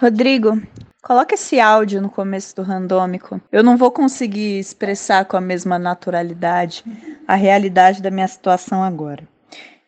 Rodrigo, coloca esse áudio no começo do randômico. Eu não vou conseguir expressar com a mesma naturalidade a realidade da minha situação agora.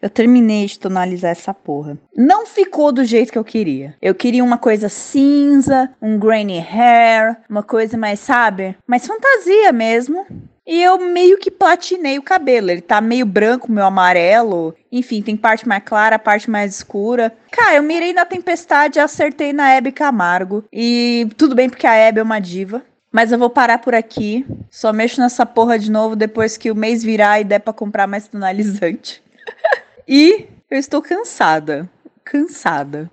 Eu terminei de tonalizar essa porra. Não ficou do jeito que eu queria. Eu queria uma coisa cinza, um grainy hair, uma coisa mais, sabe? Mais fantasia mesmo. E eu meio que platinei o cabelo. Ele tá meio branco, meio amarelo. Enfim, tem parte mais clara, parte mais escura. Cara, eu mirei na tempestade e acertei na Hebe Camargo. E tudo bem porque a Hebe é uma diva. Mas eu vou parar por aqui. Só mexo nessa porra de novo depois que o mês virar e der pra comprar mais tonalizante. E eu estou cansada. Cansada.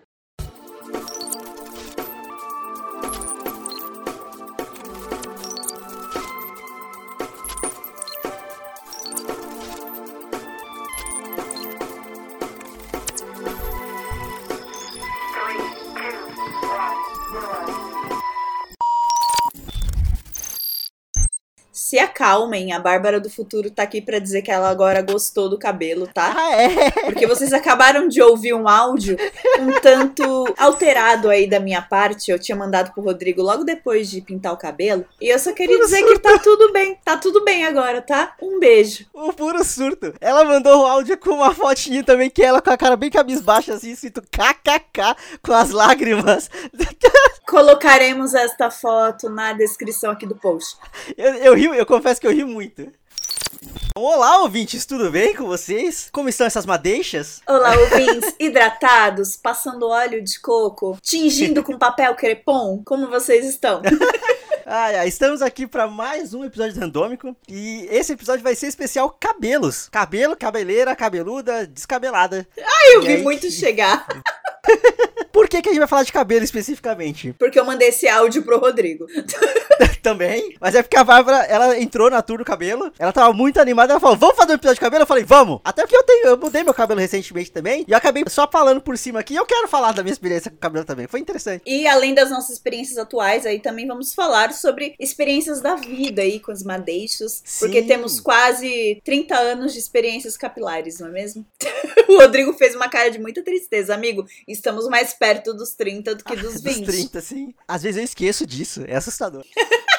Acalmem. A Bárbara do Futuro tá aqui para dizer que ela agora gostou do cabelo, tá? Ah, é? Porque vocês acabaram de ouvir um áudio um tanto alterado aí da minha parte. Eu tinha mandado pro Rodrigo logo depois de pintar o cabelo. E eu só queria Puro dizer surto. que tá tudo bem. Tá tudo bem agora, tá? Um beijo. O puro surto. Ela mandou o áudio com uma fotinha também, que ela com a cara bem cabisbaixa, assim, escrito kkk, com as lágrimas. Colocaremos esta foto na descrição aqui do post. Eu, eu rio, eu confesso que eu ri muito. Olá, ouvintes, tudo bem com vocês? Como estão essas madeixas? Olá, ouvintes hidratados, passando óleo de coco, tingindo com papel crepom. Como vocês estão? Ai, ai, estamos aqui para mais um episódio randômico e esse episódio vai ser especial cabelos. Cabelo, cabeleira, cabeluda, descabelada. Eu E vi aí? muito chegar, Por que, que a gente vai falar de cabelo especificamente? porque eu mandei esse áudio pro Rodrigo. Também. Mas é porque a Bárbara, ela entrou na tour do cabelo, ela tava muito animada, ela falou, vamos fazer um episódio de cabelo? Eu falei, vamos. Até porque eu tenho, eu mudei meu cabelo recentemente também, e eu acabei só falando por cima aqui, e eu quero falar da minha experiência com o cabelo também. Foi interessante. E além das nossas experiências atuais, aí também vamos falar sobre experiências da vida aí com os madeixos. Porque Sim. temos quase 30 anos de experiências capilares, não é mesmo? o Rodrigo fez uma cara de muita tristeza. Amigo, estamos mais perto dos 30 do que dos 20. Dos 30, sim. Às vezes eu esqueço disso, é assustador.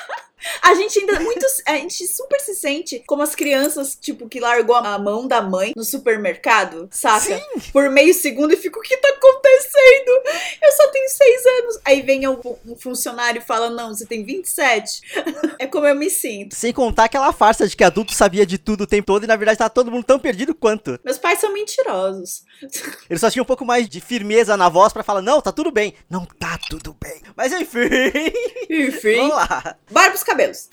A gente ainda muito. A gente super se sente como as crianças, tipo, que largou a mão da mãe no supermercado, saca? Por meio segundo e fica: o que tá acontecendo? Eu só tenho seis anos. Aí vem um, um funcionário e fala: não, você tem 27. é como eu me sinto. Sem contar aquela farsa de que adulto sabia de tudo o tempo todo, e na verdade tava todo mundo tão perdido quanto. Meus pais são mentirosos. Eles só tinham um pouco mais de firmeza na voz pra falar, não, tá tudo bem. Não tá tudo bem. Mas enfim, Enfim. vamos lá. Bora pros cabelos.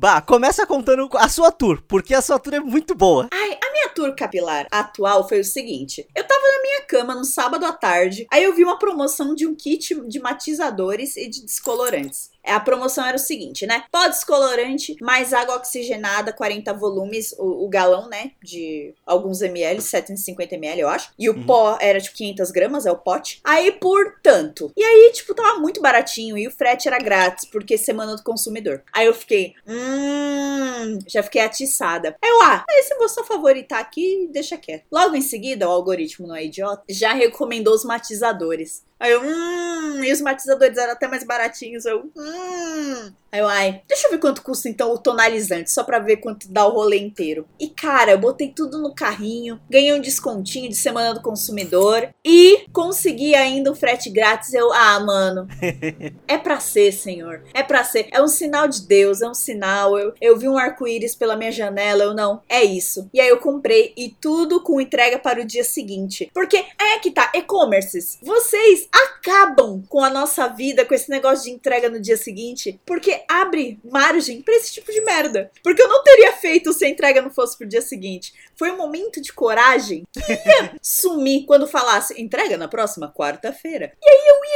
Bah, começa contando a sua tour, porque a sua tour é muito boa. Ai, a minha tour capilar atual foi o seguinte: eu tava na minha cama no sábado à tarde, aí eu vi uma promoção de um kit de matizadores e de descolorantes. É, A promoção era o seguinte, né? Pó descolorante, mais água oxigenada, 40 volumes, o, o galão, né? De alguns ml, 750 ml, eu acho. E o Uhum. pó era tipo 500 gramas, é o pote. Aí, por tanto. E aí, tipo, tava muito baratinho e o frete era grátis, porque semana do consumidor. Aí eu fiquei, hum, já fiquei atiçada. Aí eu, ah, esse vou só favoritar aqui e deixa quieto. Logo em seguida, o algoritmo não é idiota, já recomendou os matizadores. Aí eu, hum, e os matizadores eram até mais baratinhos. Eu, hum. Aí eu, ai, deixa eu ver quanto custa então o tonalizante, só pra ver quanto dá o rolê inteiro. E cara, eu botei tudo no carrinho, ganhei um descontinho de semana do consumidor e consegui ainda um frete grátis. Eu, ah, mano, é pra ser, senhor. É pra ser. É um sinal de Deus, é um sinal. Eu, eu vi um arco-íris pela minha janela, eu não. É isso. E aí eu comprei e tudo com entrega para o dia seguinte. Porque é que tá, e-commerces. Vocês acabam com a nossa vida com esse negócio de entrega no dia seguinte, porque abre margem pra esse tipo de merda. Porque eu não teria feito se a entrega não fosse pro dia seguinte. Foi um momento de coragem que ia sumir quando falasse entrega na próxima quarta-feira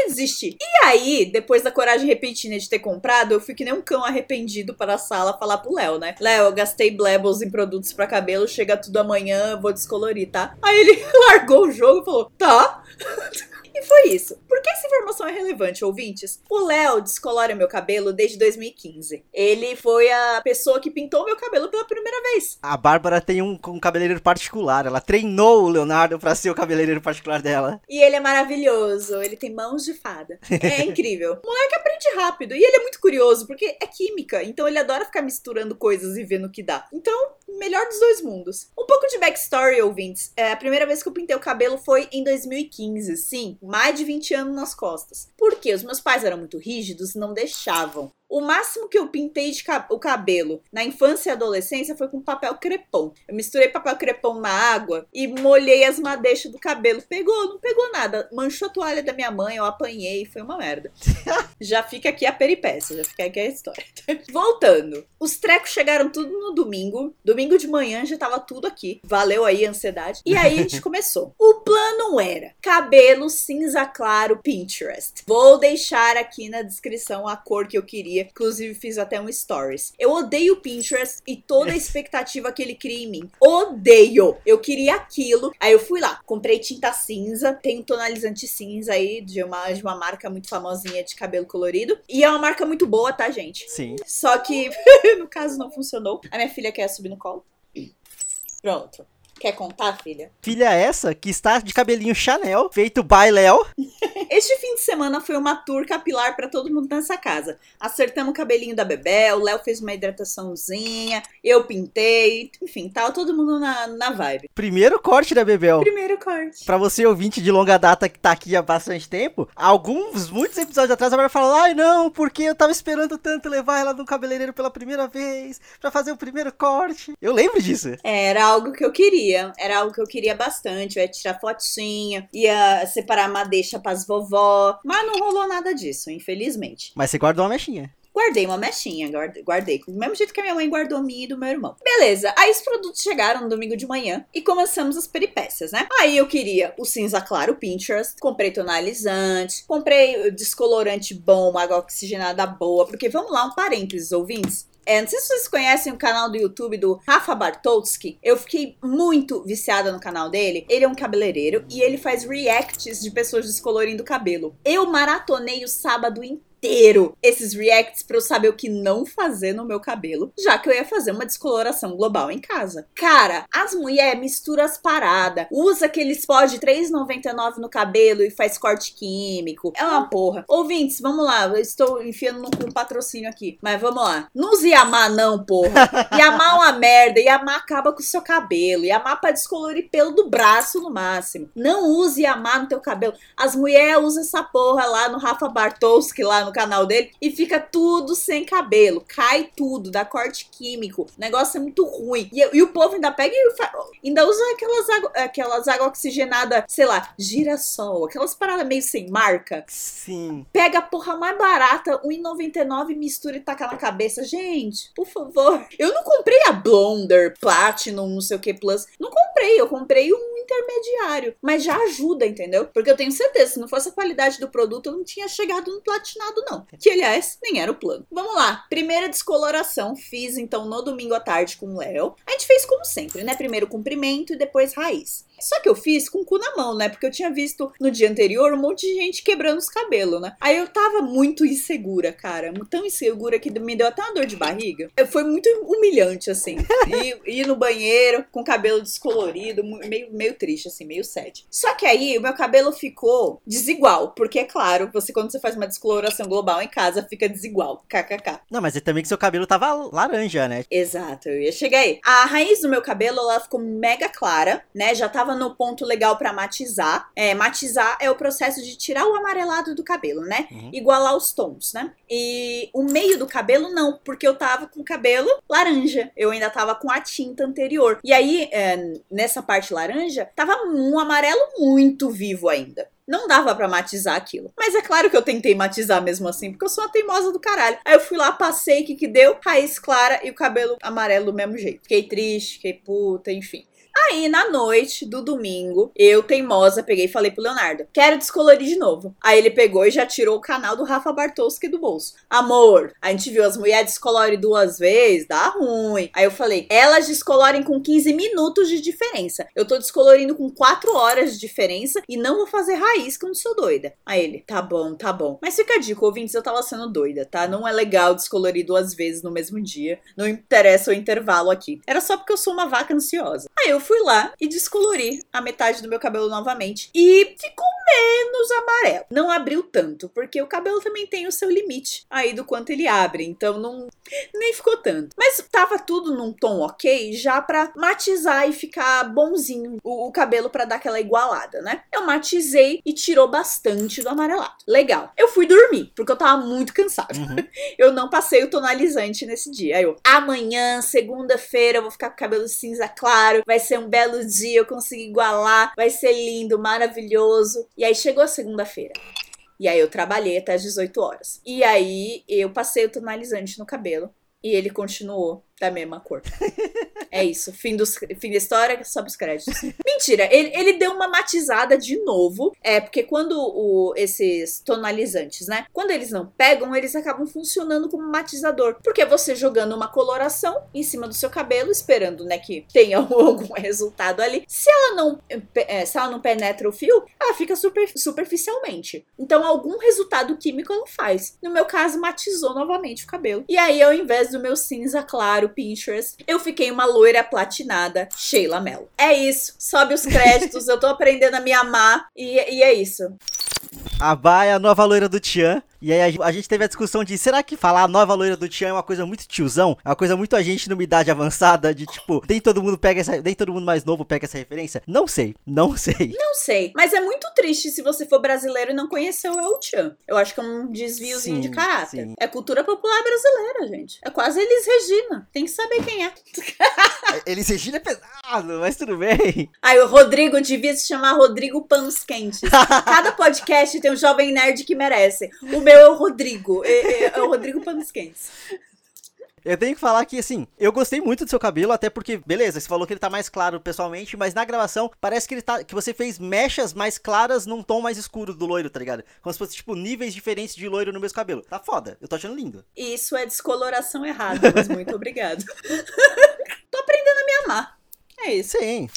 ia desistir. E aí, depois da coragem repentina de ter comprado, eu fui que nem um cão arrependido para a sala falar pro Léo, né? Léo, eu gastei Blebbles em produtos pra cabelo, chega tudo amanhã, eu vou descolorir, tá? Aí ele largou o jogo e falou, tá. E foi isso. Por que essa informação é relevante, ouvintes? O Léo descolora meu cabelo desde 2015. Ele foi a pessoa que pintou meu cabelo pela primeira vez. A Bárbara tem um, um cabeleireiro particular. Ela treinou o Leonardo pra ser o cabeleireiro particular dela. E ele é maravilhoso. Ele tem mãos de fada. É incrível. O moleque aprende rápido. E ele é muito curioso, porque é química. Então ele adora ficar misturando coisas e vendo o que dá. Então, melhor dos dois mundos. Um pouco de backstory, ouvintes. É, a primeira vez que eu pintei o cabelo foi em 2015. Sim, mais de 20 anos nas costas. Por quê? Os meus pais eram muito rígidos, não deixavam. O máximo que eu pintei de o cabelo na infância e adolescência foi com papel crepom. Eu misturei papel crepom na água e molhei as madeixas do cabelo. Pegou, não pegou nada. Manchou a toalha da minha mãe, eu apanhei, foi uma merda. já fica aqui a peripécia, já fica aqui a história. Voltando. Os trecos chegaram tudo no domingo. Domingo de manhã já tava tudo aqui. Valeu aí a ansiedade. E aí a gente começou. O plano era cabelo cinza claro Pinterest. Vou deixar aqui na descrição a cor que eu queria Inclusive, fiz até um stories. Eu odeio o Pinterest e toda a expectativa que ele cria em mim. Odeio! Eu queria aquilo. Aí eu fui lá, comprei tinta cinza. Tem um tonalizante cinza aí de uma, de uma marca muito famosinha de cabelo colorido. E é uma marca muito boa, tá, gente? Sim. Só que, no caso, não funcionou. A minha filha quer subir no colo. Pronto. Quer contar, filha? Filha essa que está de cabelinho Chanel, feito by Léo. este fim de semana foi uma tour capilar para todo mundo nessa casa. Acertamos o cabelinho da Bebel, o Léo fez uma hidrataçãozinha, eu pintei, enfim, tava todo mundo na, na vibe. Primeiro corte da Bebel. Primeiro corte. Pra você ouvinte de longa data que tá aqui há bastante tempo, alguns, muitos episódios atrás, a vai falar, ai não, porque eu tava esperando tanto levar ela no cabeleireiro pela primeira vez, para fazer o primeiro corte. Eu lembro disso. Era algo que eu queria queria, era algo que eu queria bastante. Eu ia tirar fotinha, ia separar madeixa pras vovó. Mas não rolou nada disso, infelizmente. Mas você guardou uma mechinha. Guardei uma mechinha, guardei. Do mesmo jeito que a minha mãe guardou minha e do meu irmão. Beleza, aí os produtos chegaram no domingo de manhã e começamos as peripécias, né? Aí eu queria o cinza claro Pinterest, comprei tonalizante, comprei descolorante bom, água oxigenada boa, porque vamos lá, um parênteses, ouvintes. É, não sei se vocês conhecem o canal do YouTube do Rafa Bartolski. Eu fiquei muito viciada no canal dele. Ele é um cabeleireiro e ele faz reacts de pessoas descolorindo o cabelo. Eu maratonei o sábado inteiro inteiro esses reacts para eu saber o que não fazer no meu cabelo, já que eu ia fazer uma descoloração global em casa. Cara, as mulheres misturam as paradas, usa aquele pó de 3,99 no cabelo e faz corte químico. É uma porra. Ouvintes, vamos lá, eu estou enfiando no um patrocínio aqui, mas vamos lá. Não use Yamar não, porra. Yamar é uma merda, Yamar acaba com o seu cabelo, Yamar pra descolorir pelo do braço no máximo. Não use Yamar no teu cabelo. As mulheres usam essa porra lá no Rafa Bartowski, lá no no canal dele e fica tudo sem cabelo. Cai tudo, dá corte químico. O negócio é muito ruim. E, e o povo ainda pega e ainda usa aquelas água, aquelas água oxigenada, sei lá, girassol, aquelas paradas meio sem marca. Sim. Pega a porra mais barata, R$1,99, mistura e taca na cabeça. Gente, por favor. Eu não comprei a Blonder Platinum, não sei o que, Plus. Não comprei, eu comprei um intermediário. Mas já ajuda, entendeu? Porque eu tenho certeza, se não fosse a qualidade do produto, eu não tinha chegado no platinado, não. Que, aliás, nem era o plano. Vamos lá. Primeira descoloração, fiz então no domingo à tarde com o Léo. A gente fez como sempre, né? Primeiro comprimento e depois raiz. Só que eu fiz com o cu na mão, né? Porque eu tinha visto no dia anterior um monte de gente quebrando os cabelos, né? Aí eu tava muito insegura, cara. Tão insegura que me deu até uma dor de barriga. Foi muito humilhante, assim. Ir, ir no banheiro com o cabelo descolorido, meio, meio triste, assim, meio sad. Só que aí o meu cabelo ficou desigual. Porque, é claro, você quando você faz uma descoloração global em casa, fica desigual. KKK. Não, mas é também que seu cabelo tava laranja, né? Exato, eu ia chegar aí. A raiz do meu cabelo, ela ficou mega clara, né? Já tava no ponto legal para matizar. É, matizar é o processo de tirar o amarelado do cabelo, né? Uhum. Igualar os tons, né? E o meio do cabelo não, porque eu tava com o cabelo laranja. Eu ainda tava com a tinta anterior. E aí, é, nessa parte laranja, tava um amarelo muito vivo ainda. Não dava para matizar aquilo. Mas é claro que eu tentei matizar mesmo assim, porque eu sou uma teimosa do caralho. Aí eu fui lá, passei, o que que deu? Raiz clara e o cabelo amarelo do mesmo jeito. Fiquei triste, fiquei puta, enfim. Aí, na noite do domingo, eu, teimosa, peguei e falei pro Leonardo: quero descolorir de novo. Aí ele pegou e já tirou o canal do Rafa Bartowski do bolso. Amor, a gente viu as mulheres descolorem duas vezes, dá ruim. Aí eu falei: elas descolorem com 15 minutos de diferença. Eu tô descolorindo com 4 horas de diferença e não vou fazer raiz quando sou doida. Aí ele: tá bom, tá bom. Mas fica a dica, ouvintes, eu tava sendo doida, tá? Não é legal descolorir duas vezes no mesmo dia. Não interessa o intervalo aqui. Era só porque eu sou uma vaca ansiosa. Aí eu fui lá e descolori a metade do meu cabelo novamente. E ficou menos amarelo. Não abriu tanto, porque o cabelo também tem o seu limite aí do quanto ele abre. Então não nem ficou tanto. Mas tava tudo num tom ok já pra matizar e ficar bonzinho o, o cabelo para dar aquela igualada, né? Eu matizei e tirou bastante do amarelado. Legal. Eu fui dormir, porque eu tava muito cansada. Uhum. Eu não passei o tonalizante nesse dia. Aí eu, amanhã, segunda-feira, eu vou ficar com o cabelo cinza claro, vai ser um belo dia, eu consegui igualar, vai ser lindo, maravilhoso. E aí chegou a segunda-feira. E aí eu trabalhei até as 18 horas. E aí eu passei o tonalizante no cabelo. E ele continuou da mesma cor. é isso. Fim, dos, fim da história, sobe os créditos. Mentira, ele, ele deu uma matizada de novo. É, porque quando o, esses tonalizantes, né? Quando eles não pegam, eles acabam funcionando como matizador. Porque você jogando uma coloração em cima do seu cabelo, esperando, né, que tenha algum resultado ali. Se ela não, é, se ela não penetra o fio, ela fica super, superficialmente. Então, algum resultado químico ela faz. No meu caso, matizou novamente o cabelo. E aí, ao invés do meu cinza claro Pinterest, eu fiquei uma loira platinada, Sheila Mello. É isso, sobe os créditos, eu tô aprendendo a me amar e, e é isso. A Bai é a nova loira do Tian. E aí a, gente teve a discussão de será que falar a nova loira do Tian é uma coisa muito tiozão? É uma coisa muito a gente numa idade avançada, de tipo, nem todo mundo pega essa. Nem todo mundo mais novo pega essa referência? Não sei, não sei. Não sei. Mas é muito triste se você for brasileiro e não conheceu o Tian. Eu acho que é um desviozinho sim, de caráter. Sim. É cultura popular brasileira, gente. É quase Elis Regina. Tem que saber quem é. Elis Regina é pesado, mas tudo bem. Aí o Rodrigo devia se chamar Rodrigo Panos Quentes. Cada podcast tem um jovem nerd que merece. O meu é o Rodrigo. É, é, é o Rodrigo Panos Quentes. Eu tenho que falar que, assim, eu gostei muito do seu cabelo, até porque, beleza, você falou que ele tá mais claro pessoalmente, mas na gravação parece que ele tá. que você fez mechas mais claras num tom mais escuro do loiro, tá ligado? Como se fosse, tipo, níveis diferentes de loiro no mesmo cabelo. Tá foda. Eu tô achando lindo. Isso é descoloração errada, mas muito obrigado. tô aprendendo a me amar. É isso. Sim.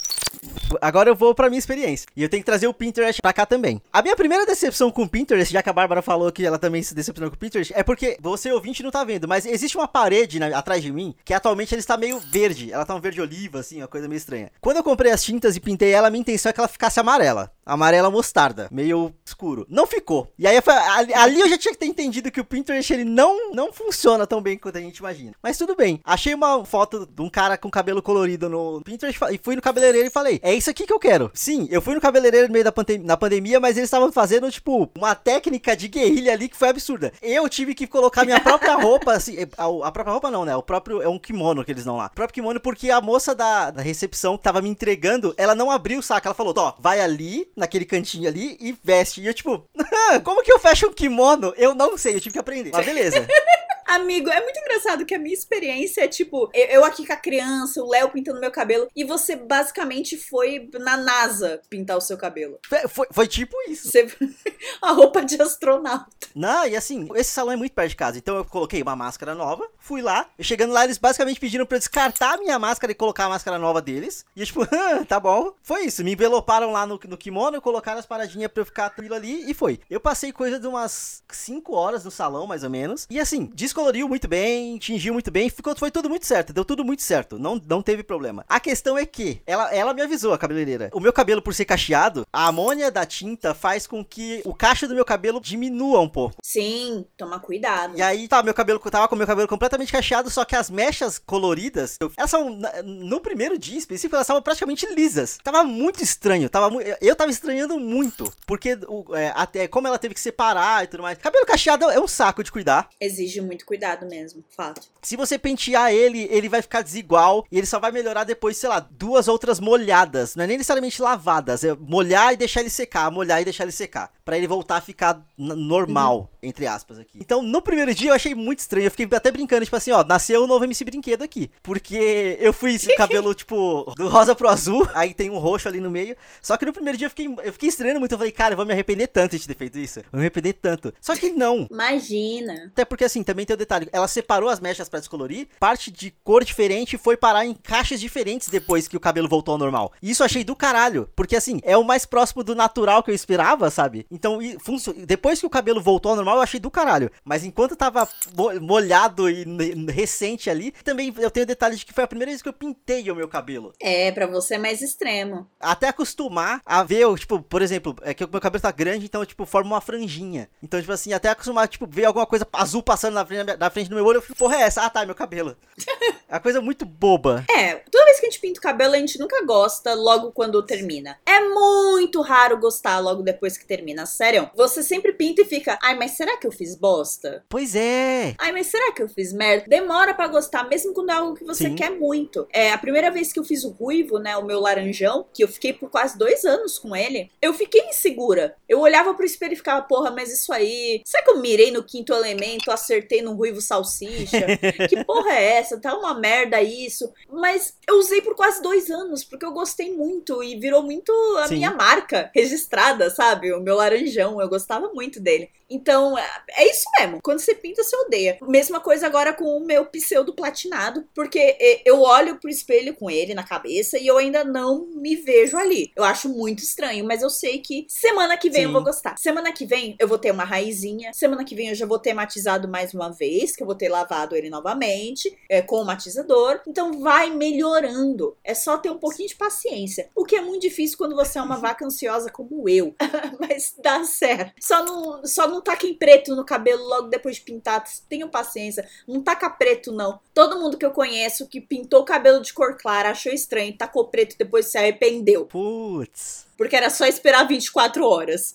Agora eu vou pra minha experiência. E eu tenho que trazer o Pinterest pra cá também. A minha primeira decepção com o Pinterest, já que a Bárbara falou que ela também se decepcionou com o Pinterest, é porque você ouvinte não tá vendo, mas existe uma parede na, atrás de mim que atualmente ela está meio verde. Ela tá um verde oliva, assim, uma coisa meio estranha. Quando eu comprei as tintas e pintei ela, a minha intenção é que ela ficasse amarela. Amarela mostarda, meio escuro. Não ficou. E aí ali, ali eu já tinha que ter entendido que o Pinterest ele não, não funciona tão bem quanto a gente imagina. Mas tudo bem. Achei uma foto de um cara com cabelo colorido no Pinterest e fui no cabeleireiro e falei: É isso aqui que eu quero. Sim, eu fui no cabeleireiro no meio da pandem na pandemia, mas eles estavam fazendo, tipo, uma técnica de guerrilha ali que foi absurda. Eu tive que colocar minha própria roupa, assim, a, a, própria roupa não, né? O próprio, é um kimono que eles dão lá. O próprio kimono, porque a moça da, da recepção que tava me entregando, ela não abriu o saco. Ela falou: Ó, vai ali, naquele cantinho ali e veste. E eu, tipo, como que eu fecho um kimono? Eu não sei, eu tive que aprender. Mas beleza. Amigo, é muito engraçado que a minha experiência é tipo, eu aqui com a criança, o Léo pintando meu cabelo, e você basicamente foi na NASA pintar o seu cabelo. Foi, foi, tipo isso. Você... a roupa de astronauta. Não, e assim, esse salão é muito perto de casa, então eu coloquei uma máscara nova, fui lá, e chegando lá, eles basicamente pediram pra eu descartar a minha máscara e colocar a máscara nova deles. E eu, tipo, tá bom. Foi isso. Me enveloparam lá no, no kimono, colocaram as paradinhas pra eu ficar tranquilo ali e foi. Eu passei coisa de umas 5 horas no salão, mais ou menos. E assim, descoloriu muito bem, tingiu muito bem, ficou, foi tudo muito certo, deu tudo muito certo, não, não teve problema. A questão é que, ela, ela me avisou, a cabeleireira, o meu cabelo por ser cacheado, a amônia da tinta faz com que o cacho do meu cabelo diminua um pouco. Sim, toma cuidado. E aí, tá, meu cabelo, tava com meu cabelo completamente cacheado, só que as mechas coloridas, elas são, no primeiro dia específico, elas estavam praticamente lisas. Tava muito estranho, tava eu tava estranhando muito, porque é, até como ela teve que separar e tudo mais. Cabelo cacheado é um saco de cuidar. Exige muito cuidado mesmo, fato. Se você pentear ele, ele vai ficar desigual e ele só vai melhorar depois, sei lá, duas outras molhadas. Não é nem necessariamente lavadas, é molhar e deixar ele secar, molhar e deixar ele secar. Para ele voltar a ficar normal, uhum. entre aspas aqui. Então, no primeiro dia eu achei muito estranho, eu fiquei até brincando, tipo assim, ó, nasceu um novo MC Brinquedo aqui. Porque eu fui esse cabelo, tipo, do rosa pro azul, aí tem um roxo ali no meio. Só que no primeiro dia eu fiquei, eu fiquei estranhando muito, eu falei, cara, eu vou me arrepender tanto de ter feito isso. Eu vou me arrepender tanto. Só que não. Imagina. Até porque assim, também tem o detalhe, ela separou as mechas para descolorir, parte de cor diferente foi parar em caixas diferentes depois que o cabelo voltou ao normal. E isso eu achei do caralho, porque assim, é o mais próximo do natural que eu esperava, sabe? Então, depois que o cabelo voltou ao normal, eu achei do caralho. Mas enquanto tava molhado e recente ali, também eu tenho o detalhe de que foi a primeira vez que eu pintei o meu cabelo. É, para você é mais extremo. Até acostumar a ver, tipo, por exemplo, é que o meu cabelo tá grande, então, tipo, forma uma franjinha. Então, tipo assim, até acostumar, tipo, ver alguma coisa azul passando na frente, na frente do meu olho, eu fico, porra, é essa? Ah, tá, é meu cabelo. é uma coisa muito boba. É, pinta o cabelo, a gente nunca gosta logo quando termina. É muito raro gostar logo depois que termina, sério. Você sempre pinta e fica, ai, mas será que eu fiz bosta? Pois é. Ai, mas será que eu fiz merda? Demora para gostar, mesmo quando é algo que você Sim. quer muito. É, a primeira vez que eu fiz o ruivo, né, o meu laranjão, que eu fiquei por quase dois anos com ele, eu fiquei insegura. Eu olhava pro espelho e ficava, porra, mas isso aí. Será que eu mirei no quinto elemento, acertei no ruivo salsicha? que porra é essa? Tá uma merda isso. Mas eu usei por quase dois anos, porque eu gostei muito e virou muito a Sim. minha marca registrada, sabe? O meu laranjão, eu gostava muito dele. Então, é, é isso mesmo. Quando você pinta, você odeia. Mesma coisa agora com o meu pseudo platinado, porque eu olho pro espelho com ele na cabeça e eu ainda não me vejo ali. Eu acho muito estranho, mas eu sei que semana que vem Sim. eu vou gostar. Semana que vem eu vou ter uma raizinha. Semana que vem eu já vou ter matizado mais uma vez, que eu vou ter lavado ele novamente é, com o matizador. Então vai melhorando. É só ter um pouquinho de paciência. O que é muito difícil quando você é uma vaca ansiosa como eu. mas dá certo. Só não, só não taquem preto no cabelo logo depois de pintar. Tenham paciência. Não taca preto, não. Todo mundo que eu conheço que pintou o cabelo de cor clara achou estranho, tacou preto depois se arrependeu. Putz. Porque era só esperar 24 horas.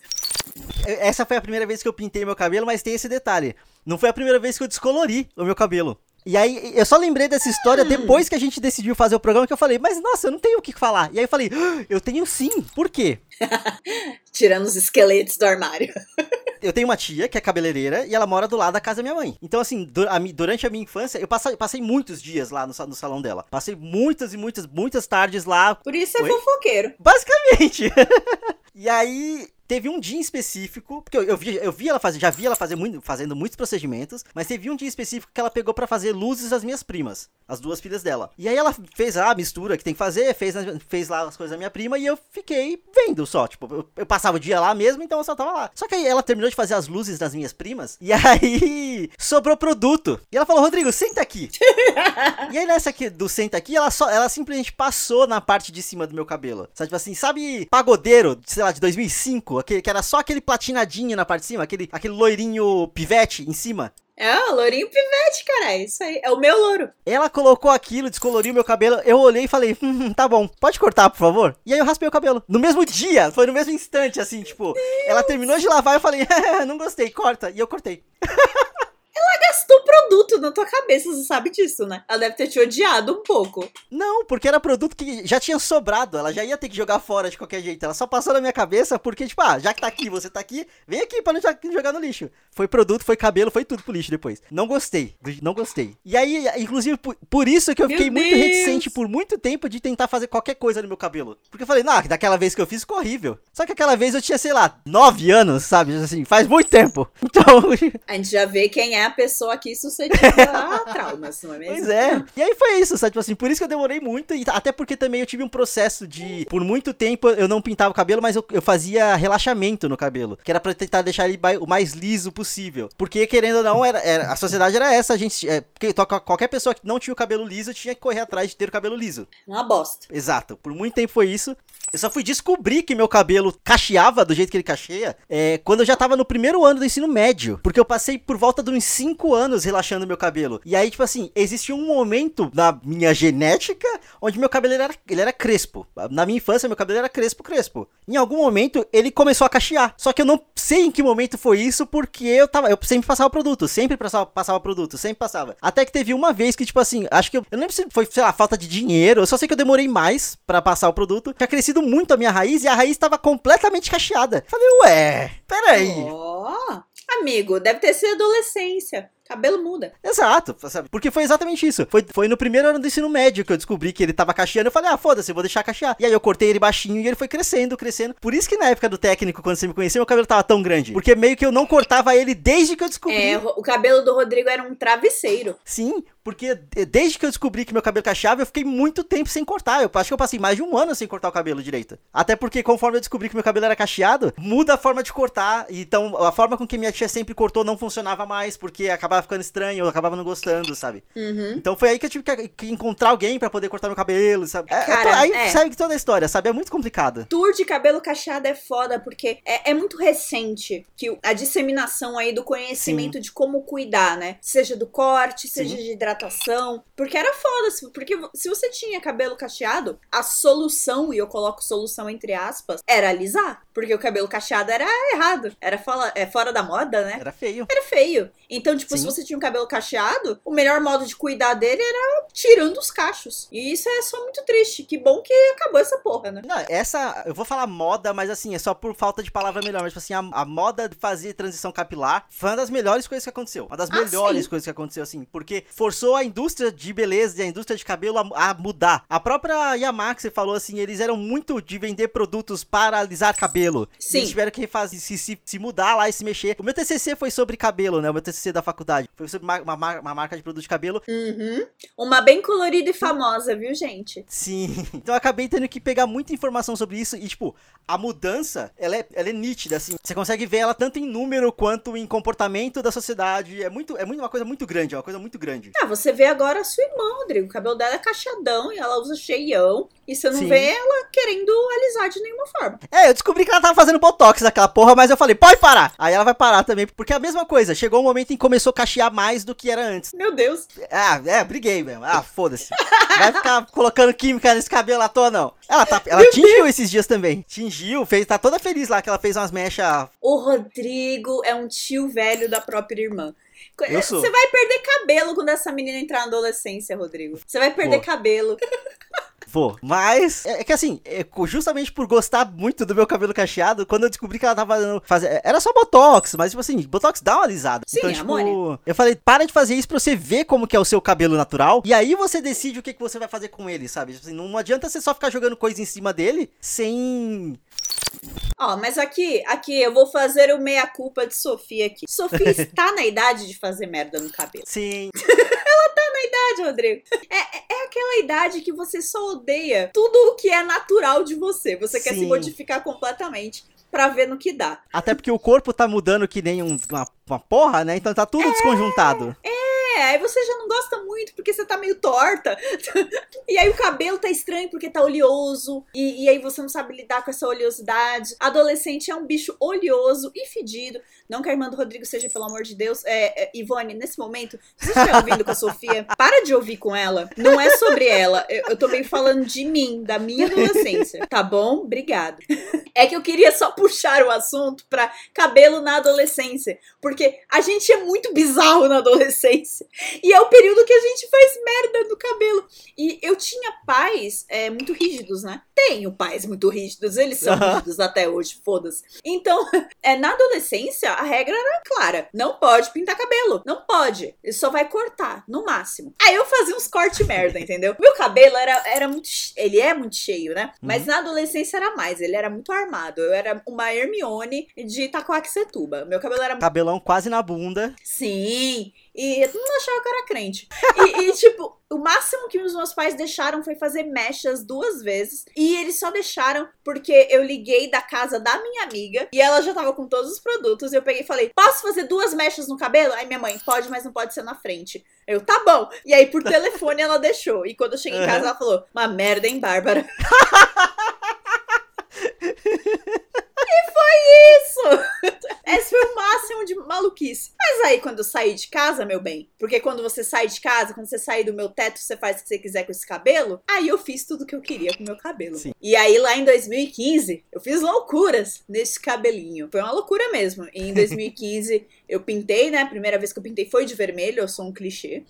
Essa foi a primeira vez que eu pintei meu cabelo, mas tem esse detalhe. Não foi a primeira vez que eu descolori o meu cabelo. E aí, eu só lembrei dessa história hum. depois que a gente decidiu fazer o programa, que eu falei, mas nossa, eu não tenho o que falar. E aí eu falei, ah, eu tenho sim. Por quê? Tirando os esqueletos do armário. eu tenho uma tia que é cabeleireira e ela mora do lado da casa da minha mãe. Então, assim, durante a minha infância, eu passei, passei muitos dias lá no, no, salão dela. Passei muitas e muitas, muitas tardes lá. Por isso é Oi? fofoqueiro. Basicamente. e aí, teve um dia específico, porque eu, eu, vi, eu vi ela fazer, já vi ela fazer muito, fazendo muitos procedimentos, mas teve um dia específico que ela pegou para fazer luzes das minhas primas, as duas filhas dela. E aí ela fez a mistura que tem que fazer, fez, fez lá as coisas da minha prima e eu fiquei vendo só, tipo, eu, eu, passava o dia lá mesmo, então eu só tava lá. Só que aí ela terminou de fazer as luzes das minhas primas e aí sobrou produto. E ela falou: "Rodrigo, senta aqui". e aí nessa aqui do senta aqui, ela só ela simplesmente passou na parte de cima do meu cabelo. Sabe tipo assim, sabe pagodeiro, sei lá, de 2005? Aquele, que era só aquele platinadinho na parte de cima, aquele, aquele loirinho pivete em cima. É, o lourinho pivete, cara. É isso aí. É o meu louro. Ela colocou aquilo, descoloriu meu cabelo. Eu olhei e falei, hum, hum, tá bom, pode cortar, por favor? E aí eu raspei o cabelo. No mesmo dia, foi no mesmo instante, assim, tipo. Ela terminou de lavar e eu falei, não gostei, corta. E eu cortei. Ela gastou produto na tua cabeça, você sabe disso, né? Ela deve ter te odiado um pouco. Não, porque era produto que já tinha sobrado. Ela já ia ter que jogar fora de qualquer jeito. Ela só passou na minha cabeça porque, tipo, ah, já que tá aqui, você tá aqui, vem aqui pra não jogar no lixo. Foi produto, foi cabelo, foi tudo pro lixo depois. Não gostei. Não gostei. E aí, inclusive, por, por isso que eu fiquei muito reticente por muito tempo de tentar fazer qualquer coisa no meu cabelo. Porque eu falei, não, daquela vez que eu fiz ficou horrível. Só que aquela vez eu tinha, sei lá, nove anos, sabe? Assim, faz muito tempo. Então. A gente já vê quem é a pessoa aqui suscetível a traumas, não é mesmo? Pois é. E aí foi isso, sabe? Tipo assim, por isso que eu demorei muito. E até porque também eu tive um processo de. Por muito tempo eu não pintava o cabelo, mas eu, eu fazia relaxamento no cabelo. Que era pra tentar deixar ele o mais liso possível. Porque, querendo ou não, era, era a sociedade era essa. A gente. É, porque qualquer pessoa que não tinha o cabelo liso tinha que correr atrás de ter o cabelo liso. Uma bosta. Exato. Por muito tempo foi isso. Eu só fui descobrir que meu cabelo cacheava do jeito que ele cacheia é, quando eu já tava no primeiro ano do ensino médio. Porque eu passei por volta de uns 5 anos relaxando meu cabelo. E aí, tipo assim, existia um momento na minha genética onde meu cabelo era, ele era crespo. Na minha infância, meu cabelo era crespo, crespo. Em algum momento, ele começou a cachear. Só que eu não sei em que momento foi isso, porque eu tava. Eu sempre passava produto, sempre passava, passava produto, sempre passava. Até que teve uma vez que, tipo assim, acho que eu, eu não lembro se foi, sei lá, falta de dinheiro. Eu só sei que eu demorei mais para passar o produto. Tinha crescido muito a minha raiz e a raiz tava completamente cacheada. Falei, ué, peraí. Ó, amigo, deve ter sido adolescência. Cabelo muda. Exato, sabe? Porque foi exatamente isso. Foi, foi no primeiro ano do ensino médio que eu descobri que ele tava cacheando. Eu falei, ah, foda-se, eu vou deixar cachear. E aí eu cortei ele baixinho e ele foi crescendo, crescendo. Por isso que na época do técnico, quando você me conheceu, meu cabelo tava tão grande. Porque meio que eu não cortava ele desde que eu descobri. É, o cabelo do Rodrigo era um travesseiro. Sim, porque desde que eu descobri que meu cabelo cacheava, eu fiquei muito tempo sem cortar. Eu acho que eu passei mais de um ano sem cortar o cabelo direito. Até porque conforme eu descobri que meu cabelo era cacheado, muda a forma de cortar. Então a forma com que minha tia sempre cortou não funcionava mais, porque acabava ficando estranho, eu acabava não gostando, sabe? Uhum. Então foi aí que eu tive que, que encontrar alguém para poder cortar meu cabelo, sabe? É, Cara, aí é. segue toda a história, sabe? É muito complicado. Tour de cabelo cacheado é foda, porque é, é muito recente que a disseminação aí do conhecimento de como cuidar, né? Seja do corte, seja Sim. de hidratação. Porque era foda, porque se você tinha cabelo cacheado, a solução, e eu coloco solução entre aspas, era alisar. Porque o cabelo cacheado era errado. Era fora, é, fora da moda, né? Era feio. Era feio. Então, tipo, se Sim. Você tinha um cabelo cacheado, o melhor modo de cuidar dele era tirando os cachos. E isso é só muito triste. Que bom que acabou essa porra, né? Não, essa, eu vou falar moda, mas assim, é só por falta de palavra melhor. Mas, tipo assim, a, a moda de fazer transição capilar foi uma das melhores coisas que aconteceu. Uma das Ah, melhores sim. coisas que aconteceu, assim. Porque forçou a indústria de beleza e a indústria de cabelo a, a mudar. A própria Yamaxa falou assim, eles eram muito de vender produtos para alisar cabelo. Sim. Eles tiveram que refazer, se, se, se mudar lá e se mexer. O meu TCC foi sobre cabelo, né? O meu TCC da faculdade. Foi sobre uma, uma, uma marca de produto de cabelo. Uhum. Uma bem colorida e famosa, viu, gente? Sim. Então eu acabei tendo que pegar muita informação sobre isso e, tipo, a mudança, ela é, ela é nítida, assim. Você consegue ver ela tanto em número quanto em comportamento da sociedade. É muito, é muito uma coisa muito grande, é uma coisa muito grande. Ah, você vê agora a sua irmã, Rodrigo. O cabelo dela é cacheadão e ela usa cheião. E você não Sim. vê ela querendo alisar de nenhuma forma. É, eu descobri que ela tava fazendo botox naquela porra, mas eu falei, pode parar. Aí ela vai parar também, porque é a mesma coisa. Chegou um momento em que começou a cachear mais do que era antes. Meu Deus. Ah, é, briguei mesmo. Ah, foda-se. Vai ficar colocando química nesse cabelo à toa, não. Ela, tá, ela tingiu esses dias também. Tingiu, fez, tá toda feliz lá que ela fez umas mechas O Rodrigo é um tio velho da própria irmã. Sou. Você vai perder cabelo quando essa menina entrar na adolescência, Rodrigo. Você vai perder cabelo. Vou. Mas, é, é que assim, é, justamente por gostar muito do meu cabelo cacheado, quando eu descobri que ela tava fazendo. fazer- era só botox, mas tipo assim, botox dá uma alisada. Sim, então, tipo, eu falei, para de fazer isso pra você ver como que é o seu cabelo natural. E aí você decide o que, que você vai fazer com ele, sabe? Tipo assim, não adianta você só ficar jogando coisa em cima dele sem. Ó, mas aqui, aqui, eu vou fazer o meia-culpa de Sofia aqui. Sofia está na idade de fazer merda no cabelo. Sem. Idade, Rodrigo. É, é- é aquela idade que você só odeia tudo o que é natural de você. Você quer se Sim. modificar completamente pra ver no que dá. Até porque o corpo tá mudando que nem um- uma, uma porra, né? Então tá tudo desconjuntado. É, aí você já não gosta muito porque você tá meio torta. e aí o cabelo tá estranho porque tá oleoso. E, e aí você não sabe lidar com essa oleosidade. Adolescente é um bicho oleoso e fedido. Não que a irmã do Rodrigo seja, pelo amor de Deus. É, é, Ivone, nesse momento, se você estiver ouvindo com a Sofia, para de ouvir com ela. Não é sobre ela. Eu, eu tô meio falando de mim, da minha adolescência. Tá bom? Obrigada. É que eu queria só puxar o assunto pra cabelo na adolescência. Porque a gente é muito bizarro na adolescência. E é o período que a gente faz merda no cabelo. E eu tinha pais é, muito rígidos, né? Tenho pais muito rígidos, eles são rígidos até hoje, foda-se. Então, é, na adolescência, a regra era clara: não pode pintar cabelo, não pode. Ele só vai cortar, no máximo. Aí eu fazia uns corte merda, entendeu? Meu cabelo era, era muito. Ele é muito cheio, né? Mas na adolescência era mais, ele era muito armado. Eu era uma Hermione de Itacoaxetuba. Meu cabelo era Cabelão quase na bunda. Sim, e eu não achava que eu era crente. E, e, tipo, o máximo que os meus pais deixaram foi fazer mechas duas vezes. E eles só deixaram porque eu liguei da casa da minha amiga e ela já tava com todos os produtos. E eu peguei e falei: Posso fazer duas mechas no cabelo? Aí minha mãe, pode, mas não pode ser na frente. Eu, tá bom. E aí, por telefone, ela deixou. E quando eu cheguei em casa, ela falou: Uma merda, hein, Bárbara? foi isso! Esse foi o máximo de maluquice. Mas aí, quando eu saí de casa, meu bem, porque quando você sai de casa, quando você sair do meu teto, você faz o que você quiser com esse cabelo, aí eu fiz tudo que eu queria com o meu cabelo. Sim. E aí, lá em 2015, eu fiz loucuras nesse cabelinho. Foi uma loucura mesmo. E em 2015, eu pintei, né? A primeira vez que eu pintei foi de vermelho, eu sou um clichê.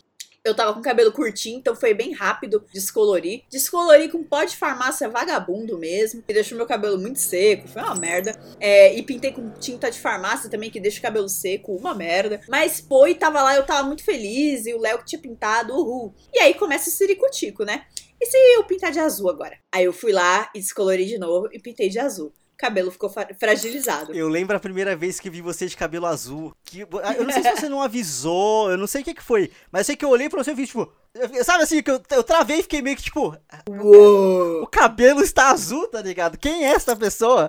Eu tava com cabelo curtinho, então foi bem rápido descolorir. Descolori com pó de farmácia vagabundo mesmo, que deixou meu cabelo muito seco, foi uma merda. É, e pintei com tinta de farmácia também, que deixa o cabelo seco, uma merda. Mas foi, tava lá, eu tava muito feliz, e o Léo que tinha pintado, uhul. E aí começa o ciricutico, né? E se eu pintar de azul agora? Aí eu fui lá e descolori de novo e pintei de azul cabelo ficou fragilizado. Eu lembro a primeira vez que vi você de cabelo azul. Que, eu não sei se você não avisou, eu não sei o que, que foi. Mas eu sei que eu olhei pra você e vi, tipo. Sabe assim, que eu, eu travei e fiquei meio que tipo. Uou. O cabelo está azul, tá ligado? Quem é essa pessoa?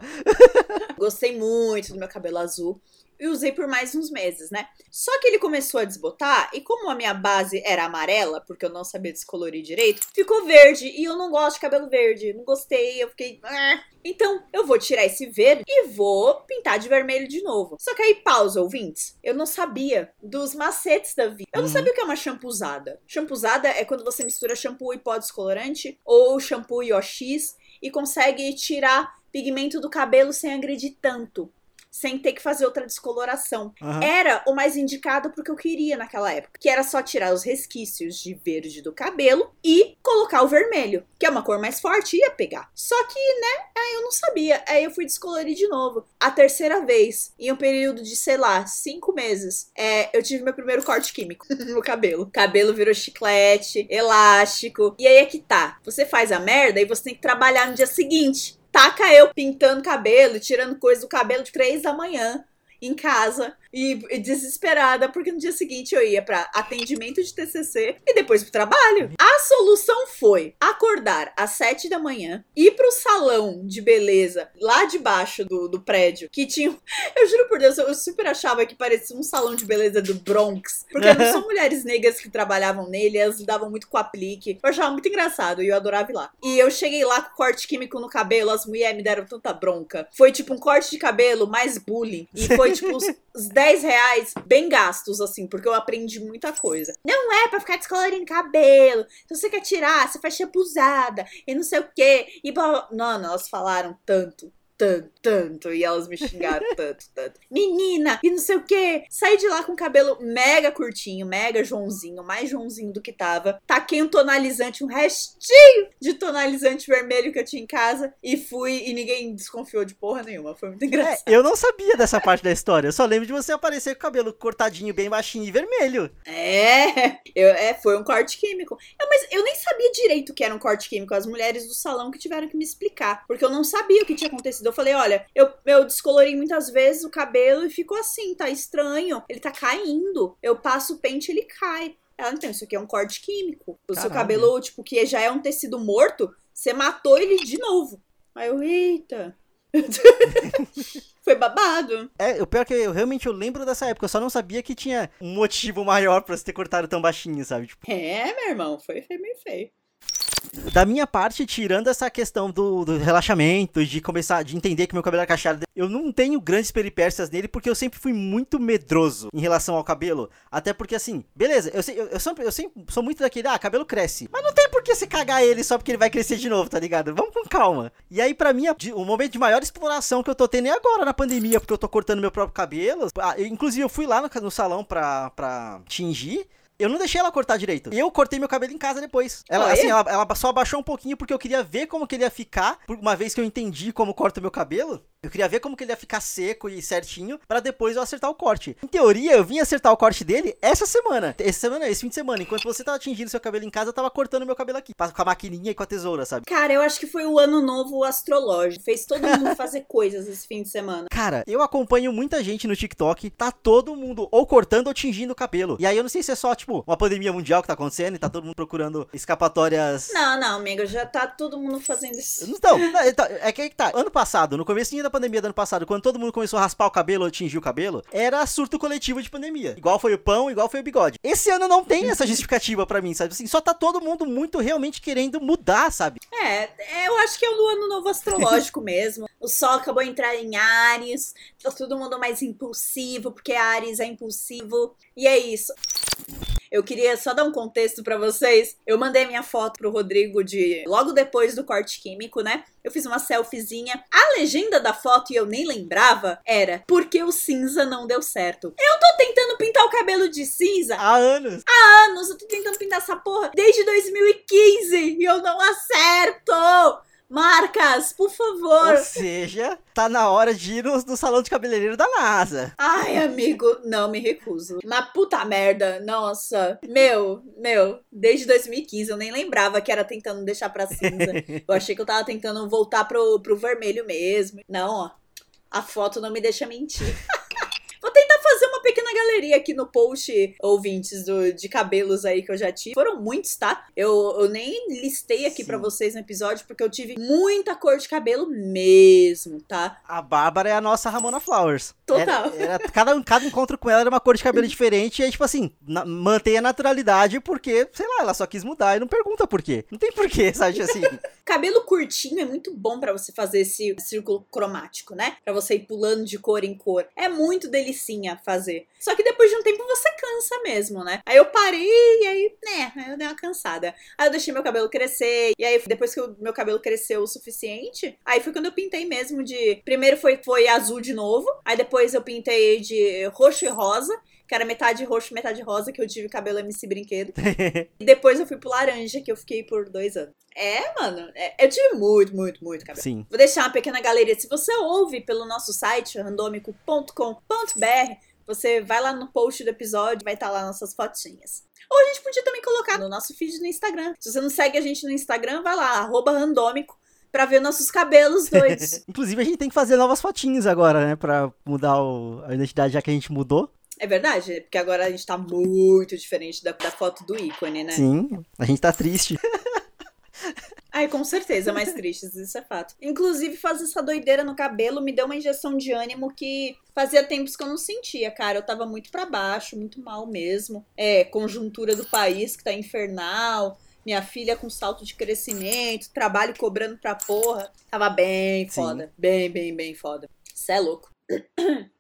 Gostei muito do meu cabelo azul e usei por mais uns meses, né? Só que ele começou a desbotar e como a minha base era amarela, porque eu não sabia descolorir direito, ficou verde e eu não gosto de cabelo verde, não gostei, eu fiquei, ah. então eu vou tirar esse verde e vou pintar de vermelho de novo. Só que aí pausa, ouvintes, eu não sabia dos macetes da vida. Eu não Uhum. sabia o que é uma shampuzada. Shampuzada é quando você mistura shampoo e pó descolorante ou shampoo e OX e consegue tirar pigmento do cabelo sem agredir tanto sem ter que fazer outra descoloração. Aham. Era o mais indicado pro que eu queria naquela época, que era só tirar os resquícios de verde do cabelo e colocar o vermelho, que é uma cor mais forte ia pegar. Só que, né, aí eu não sabia, aí eu fui descolorir de novo. A terceira vez, em um período de, sei lá, cinco meses, é, eu tive meu primeiro corte químico no cabelo. Cabelo virou chiclete, elástico, e aí é que tá. Você faz a merda e você tem que trabalhar no dia seguinte. Taca eu pintando cabelo, tirando coisa do cabelo três da manhã em casa e, desesperada porque no dia seguinte eu ia pra atendimento de TCC e depois pro trabalho. A solução foi acordar às sete da manhã, ir pro salão de beleza lá debaixo do, do prédio que tinha. Eu juro por Deus, eu super achava que parecia um salão de beleza do Bronx porque não são mulheres negras que trabalhavam nele, elas lidavam muito com aplique. Eu achava muito engraçado e eu adorava ir lá. E eu cheguei lá com corte químico no cabelo, as mulheres me deram tanta bronca. Foi tipo um corte de cabelo mais bullying. E foi tipo os 10 reais bem gastos, assim, porque eu aprendi muita coisa. Não é pra ficar descolorindo cabelo. Se você quer tirar, você faz champuzada e não sei o quê. E blá, blá. Não, não, elas falaram tanto. Tanto, tanto, e elas me xingaram tanto, tanto. Menina, e não sei o que. Saí de lá com o cabelo mega curtinho, mega Joãozinho, mais Joãozinho do que tava. Taquei um tonalizante, um restinho de tonalizante vermelho que eu tinha em casa. E fui, e ninguém desconfiou de porra nenhuma. Foi muito É, engraçado. eu não sabia dessa parte da história. Eu só lembro de você aparecer com o cabelo cortadinho, bem baixinho e vermelho. É, eu, é, foi um corte químico. É, mas eu nem sabia direito que era um corte químico. As mulheres do salão que tiveram que me explicar. Porque eu não sabia o que tinha acontecido. Eu falei, olha, eu, eu descolori muitas vezes o cabelo e ficou assim, tá estranho. Ele tá caindo. Eu passo o pente ele cai. Ela, então, isso aqui é um corte químico. O seu Caralho. cabelo, tipo, que já é um tecido morto, você matou ele de novo. Aí eu, eita. Foi babado. É, o pior é que eu realmente eu lembro dessa época. Eu só não sabia que tinha um motivo maior pra você ter cortado tão baixinho, sabe? Tipo, É, meu irmão, foi, foi meio feio. Da minha parte, tirando essa questão do, do relaxamento, de começar, de entender que meu cabelo era cacheado, eu não tenho grandes peripécias nele porque eu sempre fui muito medroso em relação ao cabelo. Até porque, assim, beleza, eu, eu, eu sempre, eu sempre sou muito daquele, ah, cabelo cresce. Mas não tem por que você cagar ele só porque ele vai crescer de novo, tá ligado? Vamos com calma. E aí, pra mim, o momento de maior exploração que eu tô tendo é agora na pandemia, porque eu tô cortando meu próprio cabelo. Ah, eu- inclusive, eu fui lá no, no salão pra, pra tingir. Eu não deixei ela cortar direito. Eu cortei meu cabelo em casa depois. Ela, Olha. assim, ela, ela só abaixou um pouquinho porque eu queria ver como que ele ia ficar. Uma vez que eu entendi como corta o meu cabelo, eu queria ver como que ele ia ficar seco e certinho pra depois eu acertar o corte. Em teoria, eu vim acertar o corte dele essa semana. Essa semana, esse fim de semana. Enquanto você tava tingindo seu cabelo em casa, eu tava cortando meu cabelo aqui. Com a maquininha e com a tesoura, sabe? Cara, eu acho que foi o ano novo astrológico. Fez todo mundo fazer coisas esse fim de semana. Cara, eu acompanho muita gente no TikTok, tá todo mundo ou cortando ou tingindo o cabelo. E aí eu não sei se é só, tipo, uma pandemia mundial que tá acontecendo e tá todo mundo procurando escapatórias. Não, não, amigo, já tá todo mundo fazendo isso. Então, não, então, é que aí que tá. Ano passado, no comecinho da da pandemia do ano passado, quando todo mundo começou a raspar o cabelo ou tingir o cabelo, era surto coletivo de pandemia. Igual foi o pão, igual foi o bigode. Esse ano não tem essa justificativa para mim, sabe? Assim, só tá todo mundo muito realmente querendo mudar, sabe? É, eu acho que é o ano novo astrológico mesmo. O sol acabou de entrar em Ares, tá todo mundo mais impulsivo, porque Ares é impulsivo. E é isso. Eu queria só dar um contexto para vocês. Eu mandei minha foto pro Rodrigo de logo depois do corte químico, né? Eu fiz uma selfiezinha. A legenda da foto, e eu nem lembrava, era porque o cinza não deu certo. Eu tô tentando pintar o cabelo de cinza há anos. Há anos. Eu tô tentando pintar essa porra desde 2015 e eu não acerto. Marcas, por favor. Ou seja, tá na hora de ir no, no, salão de cabeleireiro da NASA. Ai, amigo, não me recuso. Mas puta merda, nossa. Meu, meu, desde 2015 eu nem lembrava que era tentando deixar pra cinza. Eu achei que eu tava tentando voltar pro, pro vermelho mesmo. Não, ó. A foto não me deixa mentir. pequena galeria aqui no post, ouvintes, do, de cabelos aí que eu já tive. Foram muitos, tá? Eu, eu nem listei aqui para vocês no episódio, porque eu tive muita cor de cabelo mesmo, tá? A Bárbara é a nossa Ramona Flowers. Total. Era, era, cada, cada encontro com ela era uma cor de cabelo diferente. E aí, tipo assim, na, mantém a naturalidade, porque, sei lá, ela só quis mudar e não pergunta por quê. Não tem porquê, sabe? Assim. cabelo curtinho é muito bom para você fazer esse círculo cromático, né? Para você ir pulando de cor em cor. É muito delicinha fazer. Só que depois de um tempo você cansa mesmo, né? Aí eu parei e aí, né, eu dei uma cansada. Aí eu deixei meu cabelo crescer. E aí, depois que o meu cabelo cresceu o suficiente, aí foi quando eu pintei mesmo de. Primeiro foi, foi azul de novo. Aí depois eu pintei de roxo e rosa que era metade roxo, metade rosa, que eu tive cabelo MC Brinquedo. e depois eu fui pro laranja, que eu fiquei por dois anos. É, mano, é, eu tive muito, muito, muito cabelo. Sim. Vou deixar uma pequena galeria. Se você ouve pelo nosso site, randomico.com.br, você vai lá no post do episódio, vai estar tá lá nossas fotinhas. Ou a gente podia também colocar no nosso feed no Instagram. Se você não segue a gente no Instagram, vai lá, arroba randômico pra ver nossos cabelos doidos. Inclusive, a gente tem que fazer novas fotinhas agora, né? Pra mudar o, a identidade, já que a gente mudou. É verdade, porque agora a gente tá muito diferente da, da foto do ícone, né? Sim, a gente tá triste. Ai, com certeza, mais tristes, isso é fato. Inclusive, fazer essa doideira no cabelo me deu uma injeção de ânimo que fazia tempos que eu não sentia, cara. Eu tava muito para baixo, muito mal mesmo. É, conjuntura do país que tá infernal. Minha filha com salto de crescimento, trabalho cobrando pra porra. Tava bem foda. Sim. Bem, bem, bem foda. Cê é louco.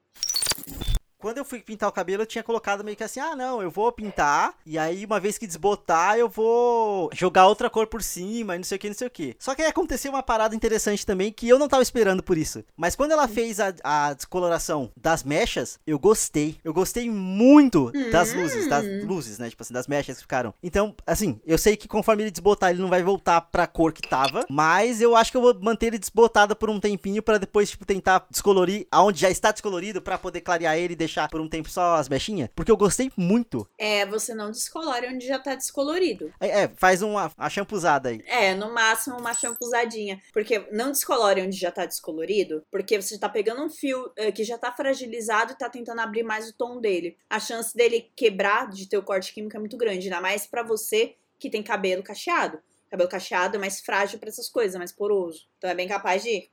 quando eu fui pintar o cabelo, eu tinha colocado meio que assim: ah, não, eu vou pintar, e aí uma vez que desbotar, eu vou jogar outra cor por cima, e não sei o que, não sei o que. Só que aí aconteceu uma parada interessante também que eu não tava esperando por isso. Mas quando ela fez a, a descoloração das mechas, eu gostei. Eu gostei muito das luzes, das hum. luzes, né? Tipo assim, das mechas que ficaram. Então, assim, eu sei que conforme ele desbotar, ele não vai voltar pra cor que tava, mas eu acho que eu vou manter ele desbotado por um tempinho para depois, tipo, tentar descolorir aonde já está descolorido para poder clarear ele e deixar deixar por um tempo só as mechinhas, porque eu gostei muito. É, você não descolore onde já tá descolorido. É, é faz uma, uma champuzada aí. É, no máximo uma champuzadinha. Porque não descolore onde já tá descolorido, porque você tá pegando um fio é, que já tá fragilizado e tá tentando abrir mais o tom dele. A chance dele quebrar de ter o corte químico é muito grande, ainda mais para você que tem cabelo cacheado. Cabelo cacheado é mais frágil para essas coisas, é mais poroso. Então é bem capaz de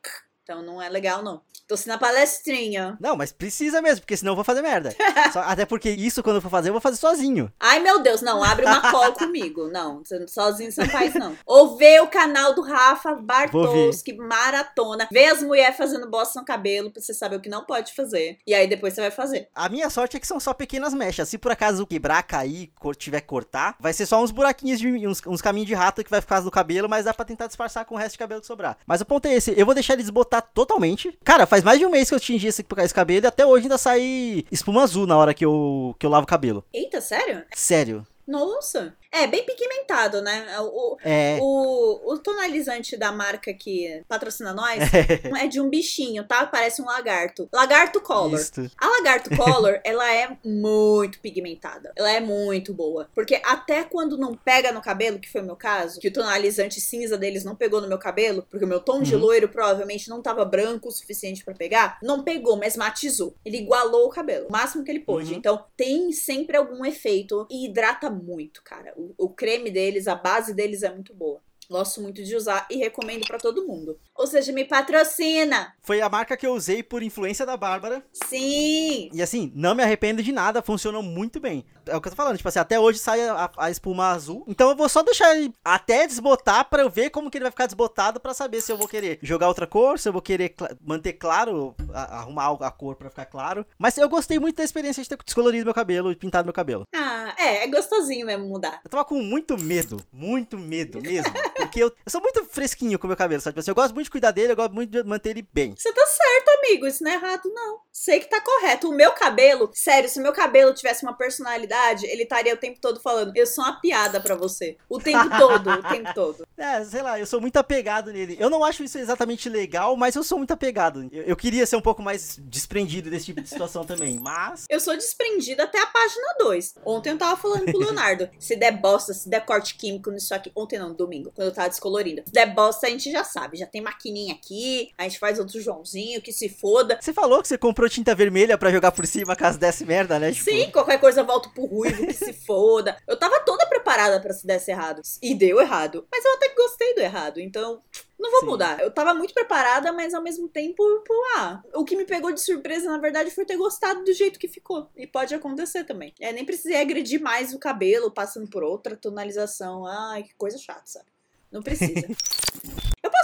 então não é legal, não. Tô sendo a palestrinha. Não, mas precisa mesmo, porque senão eu vou fazer merda. Só, até porque isso, quando eu for fazer, eu vou fazer sozinho. Ai, meu Deus, não, abre uma call comigo. Não, sozinho você não faz, não. Ou vê o canal do Rafa Bartowski, maratona. Vê as mulheres fazendo bosta no cabelo, pra você saber o que não pode fazer. E aí depois você vai fazer. A minha sorte é que são só pequenas mechas. Se por acaso quebrar, cair, tiver que cortar, vai ser só uns buraquinhos de uns, uns caminhos de rato que vai ficar no cabelo, mas dá pra tentar disfarçar com o resto de cabelo que sobrar. Mas o ponto é esse, eu vou deixar ele desbotar totalmente. Cara, faz mais de um mês que eu tingi esse, esse cabelo e até hoje ainda sai espuma azul na hora que eu, que eu lavo o cabelo. Eita, sério? Sério. Nossa. É, bem pigmentado, né? O, é. o, o tonalizante da marca que patrocina nós é. é de um bichinho, tá? Parece um lagarto. Lagarto Color. Isto. A Lagarto Color, ela é muito pigmentada. Ela é muito boa. Porque até quando não pega no cabelo, que foi o meu caso, que o tonalizante cinza deles não pegou no meu cabelo, porque o meu tom uhum. de loiro provavelmente não tava branco o suficiente para pegar, não pegou, mas matizou. Ele igualou o cabelo, o máximo que ele pôde. Uhum. Então, tem sempre algum efeito e hidrata muito, cara. O, o creme deles, a base deles é muito boa. Gosto muito de usar e recomendo para todo mundo. Ou seja, me patrocina. Foi a marca que eu usei por influência da Bárbara. Sim. E assim, não me arrependo de nada, funcionou muito bem. É o que eu tô falando, tipo assim, até hoje sai a, a espuma azul. Então eu vou só deixar ele até desbotar pra eu ver como que ele vai ficar desbotado pra saber se eu vou querer jogar outra cor, se eu vou querer cla- manter claro, a- arrumar a cor pra ficar claro. Mas eu gostei muito da experiência de ter descolorido meu cabelo e pintado meu cabelo. Ah, é, é gostosinho mesmo mudar. Eu tava com muito medo, muito medo mesmo. Porque eu, eu sou muito fresquinho com o meu cabelo, sabe? Tipo assim, eu gosto muito de cuidar dele, eu gosto muito de manter ele bem. Você tá certo, amigo. Isso não é errado, não. Sei que tá correto. O meu cabelo, sério, se o meu cabelo tivesse uma personalidade, ele estaria o tempo todo falando: Eu sou uma piada pra você. O tempo todo, o tempo todo. É, sei lá, eu sou muito apegado nele. Eu não acho isso exatamente legal, mas eu sou muito apegado. Eu, eu queria ser um pouco mais desprendido desse tipo de situação também, mas. Eu sou desprendida até a página 2. Ontem eu tava falando com o Leonardo. se der bosta, se der corte químico nisso aqui. Ontem não, domingo, quando eu tava descolorindo. Se der bosta, a gente já sabe. Já tem maquininha aqui, a gente faz outro Joãozinho, que se foda. Você falou que você comprou tinta vermelha pra jogar por cima caso desse merda, né? Tipo, Sim, qualquer coisa eu volto pro ruivo, que se foda. Eu tava toda preparada pra se desse errado. E deu errado. Mas eu até que gostei do errado, então. Não vou Sim. mudar. Eu tava muito preparada, mas ao mesmo tempo, pô, ah, o que me pegou de surpresa, na verdade, foi ter gostado do jeito que ficou. E pode acontecer também. É, nem precisei agredir mais o cabelo, passando por outra tonalização. Ai, que coisa chata, sabe? Não precisa.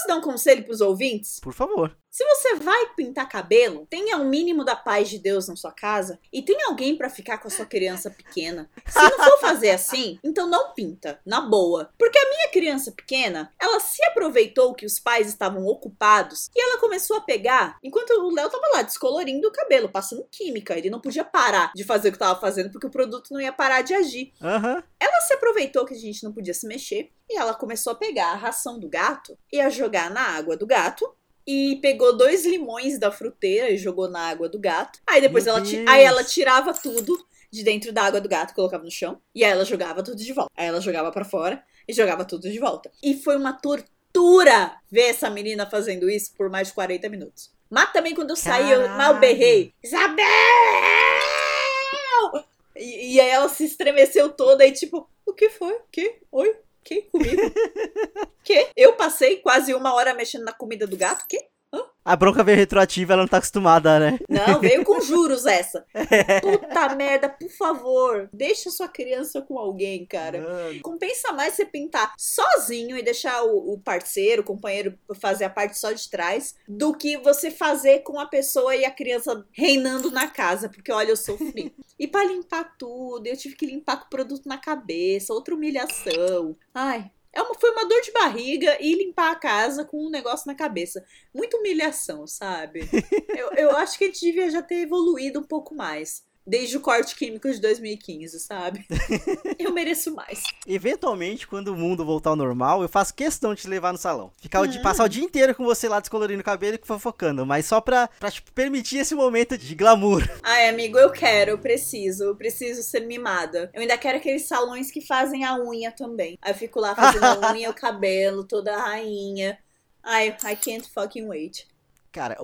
Posso dar um conselho pros ouvintes? Por favor. Se você vai pintar cabelo, tenha o mínimo da paz de Deus na sua casa e tenha alguém pra ficar com a sua criança pequena. Se não for fazer assim, então não pinta, na boa. Porque a minha criança pequena, ela se aproveitou que os pais estavam ocupados e ela começou a pegar, enquanto o Léo tava lá descolorindo o cabelo, passando química, ele não podia parar de fazer o que tava fazendo porque o produto não ia parar de agir. Aham. Ela se aproveitou que a gente não podia se mexer e ela começou a pegar a ração do gato e a jogar na água do gato. E pegou dois limões da fruteira e jogou na água do gato. Aí depois Meu ela, Deus. aí ela tirava tudo de dentro da água do gato, colocava no chão. E aí ela jogava tudo de volta. Aí ela jogava pra fora e jogava tudo de volta. E foi uma tortura ver essa menina fazendo isso por mais de 40 minutos. Mas também quando eu saí, eu Caralho. mal berrei. Isabel! E, e aí ela se estremeceu toda e tipo, o que foi? Que? Oi? Que? Comigo? que? Eu passei quase uma hora mexendo na comida do gato? Que? A bronca veio retroativa, ela não tá acostumada, né? Não, veio com juros essa. Puta merda, por favor, deixa sua criança com alguém, cara. Mano. Compensa mais você pintar sozinho e deixar o, o parceiro, o companheiro fazer a parte só de trás, do que você fazer com a pessoa e a criança reinando na casa, porque olha, eu sofri. E pra limpar tudo, eu tive que limpar com o produto na cabeça, outra humilhação. Ai. É uma, foi uma dor de barriga e limpar a casa com um negócio na cabeça. Muita humilhação, sabe? eu, eu acho que a gente devia já ter evoluído um pouco mais. Desde o corte químico de 2015, sabe? Eu mereço mais. Eventualmente, quando o mundo voltar ao normal, eu faço questão de te levar no salão. Ficar Ah. passar o dia inteiro com você lá descolorindo o cabelo e fofocando. Mas só pra, pra tipo, permitir esse momento de glamour. Ai, amigo, eu quero, eu preciso, eu preciso ser mimada. Eu ainda quero aqueles salões que fazem a unha também. Aí eu fico lá fazendo a unha, o cabelo, toda a rainha. Ai, I can't fucking wait. Cara,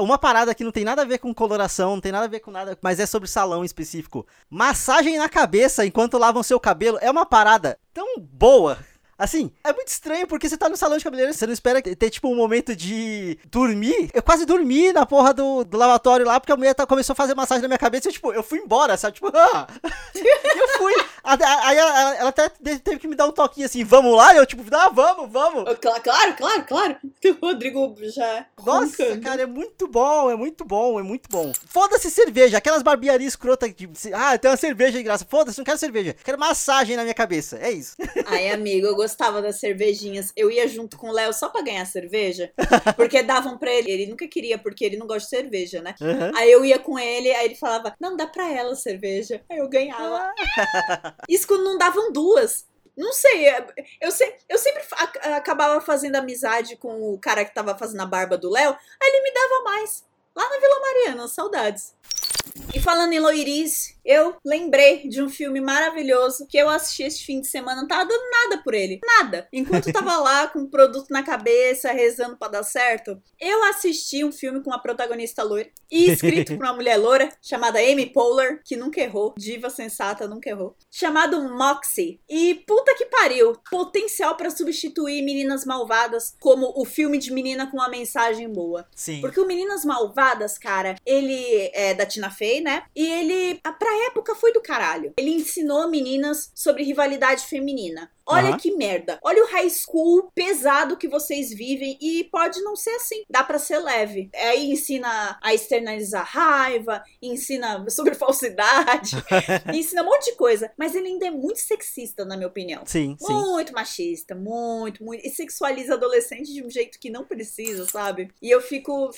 uma parada que não tem nada a ver com coloração, não tem nada a ver com nada, mas é sobre salão em específico. Massagem na cabeça enquanto lavam seu cabelo é uma parada tão boa. Assim, é muito estranho porque você tá no salão de cabeleireiro, você não espera ter, tipo, um momento de dormir. Eu quase dormi na porra do, do lavatório lá, porque a mulher tá- começou a fazer massagem na minha cabeça e, eu, tipo, eu fui embora, sabe? Tipo, ah! Eu fui. Aí ela, até te- teve que me dar um toquinho assim, vamos lá? E eu, tipo, ah, vamos, vamos. Cla- Claro, claro, claro. O Rodrigo já. Nossa, roncando. cara, é muito bom, é muito bom, é muito bom. Foda-se cerveja, aquelas barbearias escrotas de. Ah, tem uma cerveja de graça. Foda-se, não quero cerveja. Quero massagem na minha cabeça. É isso. Ai, amigo, eu gostava das cervejinhas. Eu ia junto com o Léo só pra ganhar cerveja. Porque davam pra ele. Ele nunca queria, porque ele não gosta de cerveja, né? Aham. Aí eu ia com ele, aí ele falava, não, dá pra ela cerveja. Aí eu ganhava. Isso quando não davam duas. Não sei, é- eu, se- eu sempre acabava fazendo amizade com o cara que tava fazendo a barba do Léo, aí ele me dava mais. Lá na Vila Mariana, saudades. E falando em loirice, eu lembrei de um filme maravilhoso que eu assisti este fim de semana. Não tava dando nada por ele. Nada. Enquanto tava lá com o produto na cabeça, rezando para dar certo, eu assisti um filme com uma protagonista loira e escrito por uma mulher loira chamada Amy Poehler, que nunca errou. Diva sensata, nunca errou. Chamado Moxie. E puta que pariu. Potencial para substituir Meninas Malvadas como o filme de menina com uma mensagem boa. Sim. Porque o Meninas Malvadas, cara, ele é da Tina Fey, né? E ele, pra época, foi do caralho. Ele ensinou meninas sobre rivalidade feminina. Olha Aham. que merda. Olha o high school pesado que vocês vivem e pode não ser assim. Dá pra ser leve. Aí ensina a externalizar raiva, ensina sobre falsidade, ensina um monte de coisa. Mas ele ainda é muito sexista, na minha opinião. Sim, sim. Muito machista, muito, muito. E sexualiza adolescente de um jeito que não precisa, sabe? E eu fico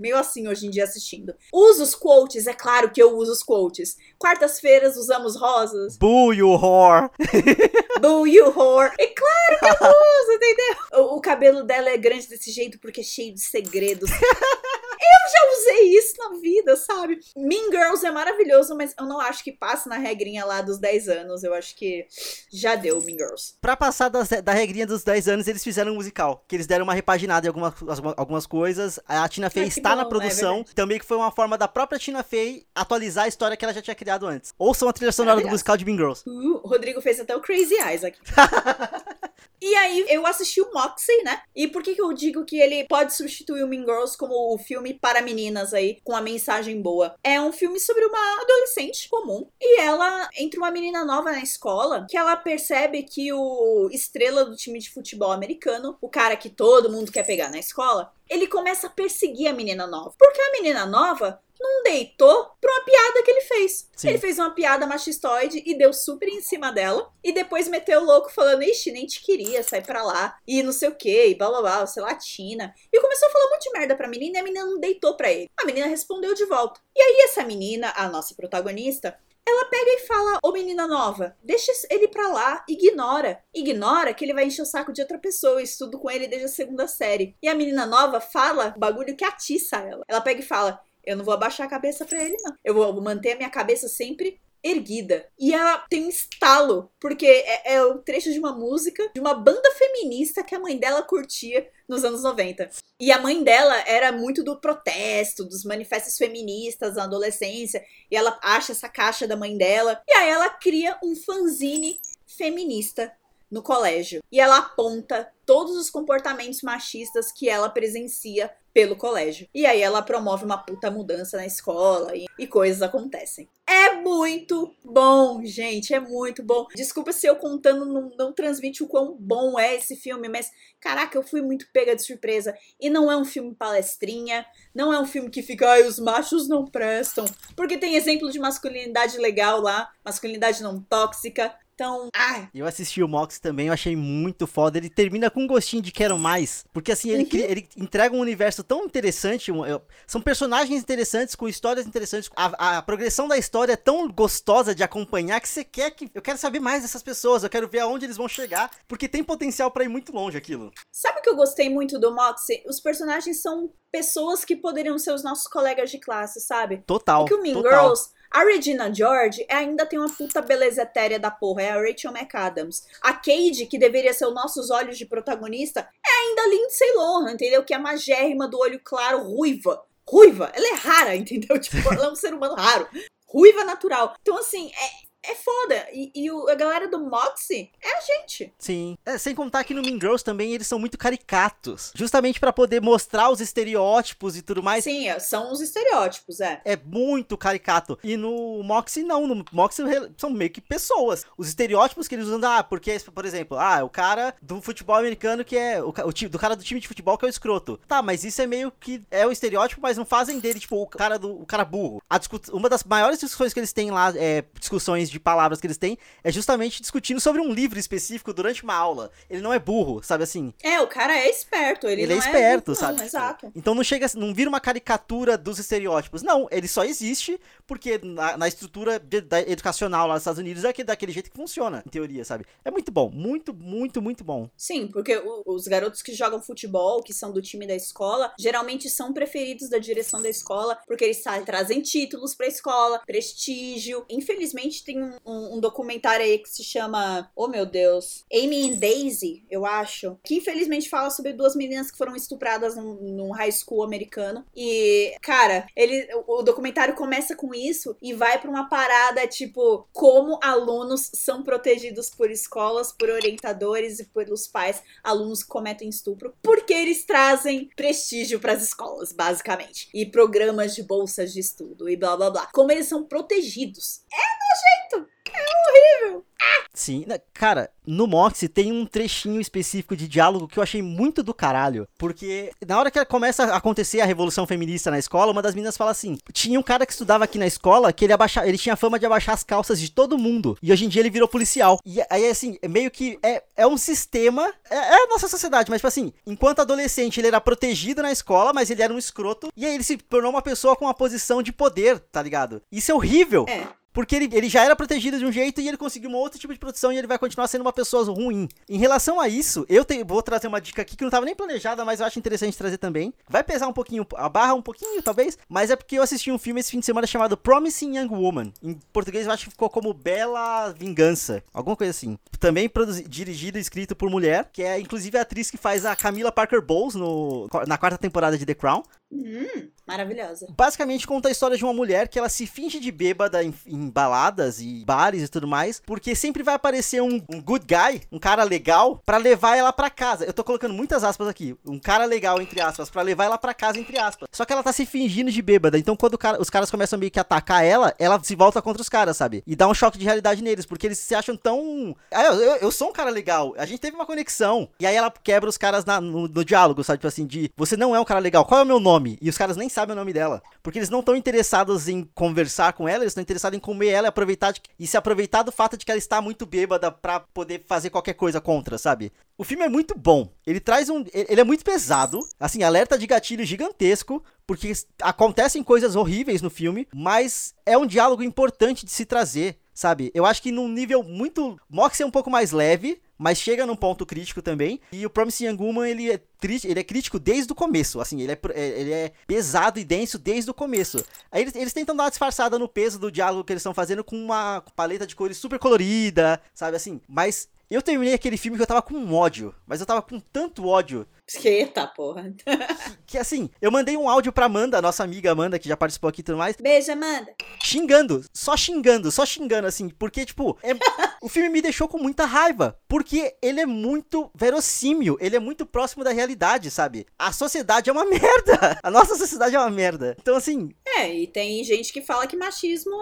meio assim hoje em dia assistindo. Uso os quotes, é claro que eu uso os quotes. Quartas-feiras usamos rosas. Boo, you whore. Boo, you whore. É claro que eu uso, entendeu? O, o cabelo dela é grande desse jeito porque é cheio de segredos. Eu já usei isso na vida, sabe? Mean Girls é maravilhoso, mas eu não acho que passe na regrinha lá dos 10 anos. Eu acho que já deu Mean Girls. Pra passar das- da regrinha dos 10 anos, eles fizeram um musical. Que eles deram uma repaginada em algumas, algumas coisas. A Tina Fey Ah, está na bom, é produção. verdade. também que foi uma forma da própria Tina Fey atualizar a história que ela já tinha criado antes. Ouçam a trilha sonora do musical de Mean Girls. Uh, o Rodrigo fez até o Crazy Eyes aqui. E aí, eu assisti o Moxie, né? E por que, que eu digo que ele pode substituir o Mean Girls como o filme para meninas aí, com a mensagem boa? É um filme sobre uma adolescente comum. E ela entra uma menina nova na escola que ela percebe que o estrela do time de futebol americano, o cara que todo mundo quer pegar na escola, ele começa a perseguir a menina nova. Porque a menina nova não deitou pra uma piada que ele fez. Sim. Ele fez uma piada machistoide e deu super em cima dela. E depois meteu o louco falando, ixi, nem te queria, sai pra lá. E não sei o que, e blá blá blá, você latina. E começou a falar um monte de merda pra menina e a menina não deitou pra ele. A menina respondeu de volta. E aí essa menina, a nossa protagonista, ela pega e fala: Ô menina nova, deixa ele pra lá, ignora. Ignora que ele vai encher o saco de outra pessoa. Estudo com ele desde a segunda série. E a menina nova fala um bagulho que atiça ela. Ela pega e fala: Eu não vou abaixar a cabeça pra ele, não. Eu vou manter a minha cabeça sempre erguida. E ela tem um estalo, porque é, é o trecho de uma música de uma banda feminista que a mãe dela curtia nos anos 90. E a mãe dela era muito do protesto, dos manifestos feministas na adolescência. E ela acha essa caixa da mãe dela. E aí ela cria um fanzine feminista no colégio. E ela aponta todos os comportamentos machistas que ela presencia pelo colégio. E aí ela promove uma puta mudança na escola e, e coisas acontecem. É muito bom, gente, é muito bom. Desculpa se eu contando não, não transmite o quão bom é esse filme, mas caraca, eu fui muito pega de surpresa. E não é um filme palestrinha, não é um filme que fica, ai, os machos não prestam. Porque tem exemplo de masculinidade legal lá, masculinidade não tóxica. Então, ah, Eu assisti o Mox também, eu achei muito foda. Ele termina com um gostinho de quero mais. Porque assim, ele, cria- ele entrega um universo tão interessante. um- eu- são personagens interessantes, com histórias interessantes. A, a progressão da história é tão gostosa de acompanhar que você quer que. Eu quero saber mais dessas pessoas, eu quero ver aonde eles vão chegar. Porque tem potencial pra ir muito longe aquilo. Sabe o que eu gostei muito do Moxie? Os personagens são pessoas que poderiam ser os nossos colegas de classe, sabe? Total. Porque o Mean total. Girls, a Regina George ainda tem uma puta beleza etérea da porra, é a Rachel McAdams. A Cade, que deveria ser os nossos olhos de protagonista, é ainda a Lindsay Lohan, entendeu? Que é a magérrima do olho claro, ruiva. Ruiva, ela é rara, entendeu? Tipo, ela é um ser humano raro. Ruiva natural. Então, assim, é, é foda. E, e o- a galera do Moxie é a gente. Sim. É, sem contar que no Mean Girls também eles são muito caricatos. Justamente pra poder mostrar os estereótipos e tudo mais. Sim, é- são os estereótipos, é. é muito caricato. E no Moxie, não. No Moxie são meio que pessoas. Os estereótipos que eles usam, ah, porque, por exemplo, ah, o cara do futebol americano que é. O, o do cara do time de futebol que é o escroto. Tá, mas isso é meio que. É o estereótipo, mas não fazem dele, tipo, o cara do o cara burro. A uma das maiores discussões que eles têm lá, é, discussões de palavras que eles têm, é justamente discutindo sobre um livro específico durante uma aula. Ele não é burro, sabe assim? É, o cara é esperto, ele, Ele é não esperto, burro, não, sabe? Exato. Então não chega, não vira uma caricatura dos estereótipos. Não, ele só existe porque na, na estrutura de- da educacional lá nos Estados Unidos é que- daquele jeito que funciona, em teoria, sabe? É muito bom, muito, muito, muito bom. Sim, porque o- os garotos que jogam futebol, que são do time da escola, geralmente são preferidos da direção da escola, porque eles trazem títulos pra escola, prestígio. Infelizmente, tem um, um- um documentário aí que se chama, oh meu Deus, Amy and Daisy, eu acho, que infelizmente fala sobre duas meninas que foram estupradas num, num high school americano. E, cara, ele, o, o documentário começa com isso e vai pra uma parada tipo como alunos são protegidos por escolas, por orientadores e pelos pais, alunos que cometem estupro, porque eles trazem prestígio pras escolas, basicamente, e programas de bolsas de estudo e blá blá blá. Como eles são protegidos. É nojento. É horrível. Sim, né, cara, no Moxie tem um trechinho específico de diálogo que eu achei muito do caralho. Porque na hora que começa a acontecer a revolução feminista na escola, uma das meninas fala assim: tinha um cara que estudava aqui na escola que ele, abaixa, ele tinha fama de abaixar as calças de todo mundo. E hoje em dia ele virou policial. E aí, assim, é meio que é, é um sistema. É, é a nossa sociedade, mas, tipo assim, enquanto adolescente ele era protegido na escola, mas ele era um escroto. E aí ele se tornou uma pessoa com uma posição de poder, tá ligado? Isso é horrível. É. Porque ele, ele já era protegido de um jeito e ele conseguiu um outro tipo de proteção e ele vai continuar sendo uma pessoa ruim. Em relação a isso, eu te- vou trazer uma dica aqui que não estava nem planejada, mas eu acho interessante trazer também. Vai pesar um pouquinho, a barra um pouquinho, talvez, mas é porque eu assisti um filme esse fim de semana chamado Promising Young Woman. Em português eu acho que ficou como Bela Vingança, alguma coisa assim. Também produzi- dirigido e escrito por mulher, que é inclusive a atriz que faz a Camila Parker Bowles no, na quarta temporada de The Crown. Hum, maravilhosa. Basicamente conta a história de uma mulher que ela se finge de bêbada em, em baladas e bares e tudo mais, porque sempre vai aparecer um, um good guy, um cara legal, pra levar ela pra casa. Eu tô colocando muitas aspas aqui, um cara legal entre aspas, pra levar ela pra casa entre aspas. Só que ela tá se fingindo de bêbada, então quando cara- os caras começam meio que a atacar ela, ela se volta contra os caras, sabe? E dá um choque de realidade neles, porque eles se acham tão. Ah, eu, eu- eu sou um cara legal, a gente teve uma conexão. E aí ela quebra os caras na- no, no diálogo, sabe? Tipo assim, de você não é um cara legal, qual é o meu nome? E os caras nem sabem o nome dela. Porque eles não estão interessados em conversar com ela, eles estão interessados em comer ela e aproveitar de- e se aproveitar do fato de que ela está muito bêbada pra poder fazer qualquer coisa contra, sabe? O filme é muito bom. Ele traz um. Ele é muito pesado. Assim, alerta de gatilho gigantesco. Porque acontecem coisas horríveis no filme. Mas é um diálogo importante de se trazer, sabe? Eu acho que num nível muito. Mox é um pouco mais leve. Mas chega num ponto crítico também. E o Promising Young Woman, ele é, ele é crítico desde o começo. Assim, ele é, é- ele é pesado e denso desde o começo. Aí eles, eles tentam dar uma disfarçada no peso do diálogo que eles estão fazendo com uma paleta de cores super colorida, sabe assim? Mas eu terminei aquele filme que eu tava com ódio. Mas eu tava com tanto ódio Eita porra. que assim, eu mandei um áudio pra Amanda, nossa amiga Amanda, que já participou aqui e tudo mais, Beijo, Amanda. xingando, só xingando, só xingando, assim, porque, tipo, é- o filme me deixou com muita raiva, porque ele é muito verossímil, ele é muito próximo da realidade, sabe? A sociedade é uma merda, a nossa sociedade é uma merda. Então, assim, É, e tem gente que fala que machismo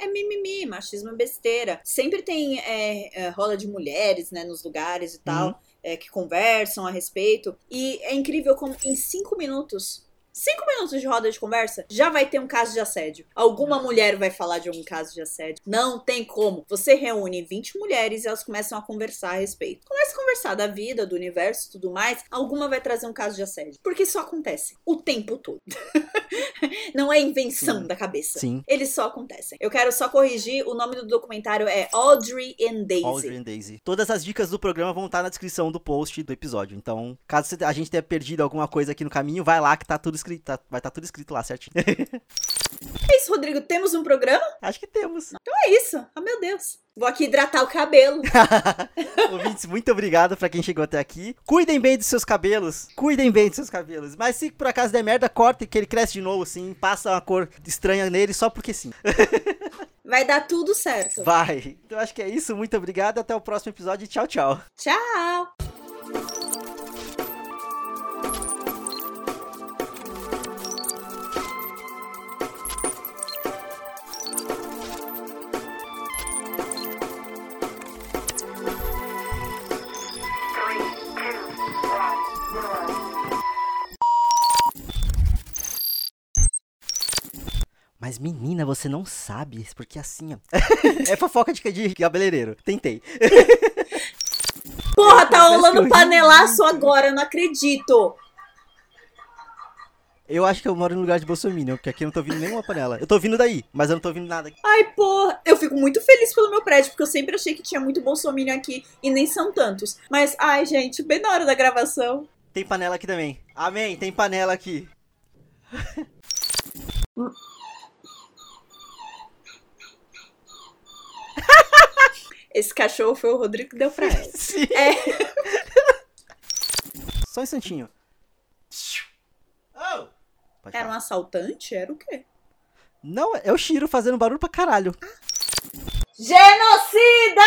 é, é mimimi, machismo é besteira. Sempre tem é, é, roda de mulheres, né, nos lugares e tal, Uhum. É, que conversam a respeito. E é incrível como em cinco minutos. Cinco minutos de roda de conversa, já vai ter um caso de assédio. Alguma mulher vai falar de algum caso de assédio. Não tem como. Você reúne 20 mulheres e elas começam a conversar a respeito. Começa a conversar da vida, do universo e tudo mais. Alguma vai trazer um caso de assédio. Porque isso acontece o tempo todo. Não é invenção Sim. da cabeça. sim, Eles só acontecem. Eu quero só corrigir, o nome do documentário é Audrey and Daisy. Audrey and Daisy. Todas as dicas do programa vão estar na descrição do post do episódio, então, caso a gente tenha perdido alguma coisa aqui no caminho, vai lá que tá tudo escrito, tá- vai estar tudo escrito lá certinho. É isso, Rodrigo. Temos um programa? Acho que temos. Então é isso. Ah, meu Deus. Vou aqui hidratar o cabelo. Ouvintes, muito obrigado pra quem chegou até aqui. Cuidem bem dos seus cabelos. Cuidem bem dos seus cabelos. Mas se por acaso der merda, corte que ele cresce de novo, assim. Passa uma cor estranha nele só porque sim. Vai dar tudo certo. Vai. Então acho que é isso. Muito obrigado. Até o próximo episódio. Tchau, tchau. Tchau. Menina, você não sabe, porque assim, ó. é fofoca de, de cabeleireiro. Tentei. Porra, tá rolando panelaço agora, eu não acredito. Eu acho que eu moro no lugar de Bolsonaro, porque aqui eu não tô ouvindo nenhuma panela. Eu tô ouvindo daí, mas eu não tô ouvindo nada aqui. Ai, porra. Eu fico muito feliz pelo meu prédio, porque eu sempre achei que tinha muito bolsominion aqui e nem são tantos. Mas, ai, gente, bem na hora da gravação. Tem panela aqui também. Amém, tem panela aqui. Esse cachorro foi o Rodrigo que deu pra ela. Sim. É. Só um instantinho. Oh! Era um assaltante? Era o quê? Não, é o Shiro fazendo barulho pra caralho. Genocida!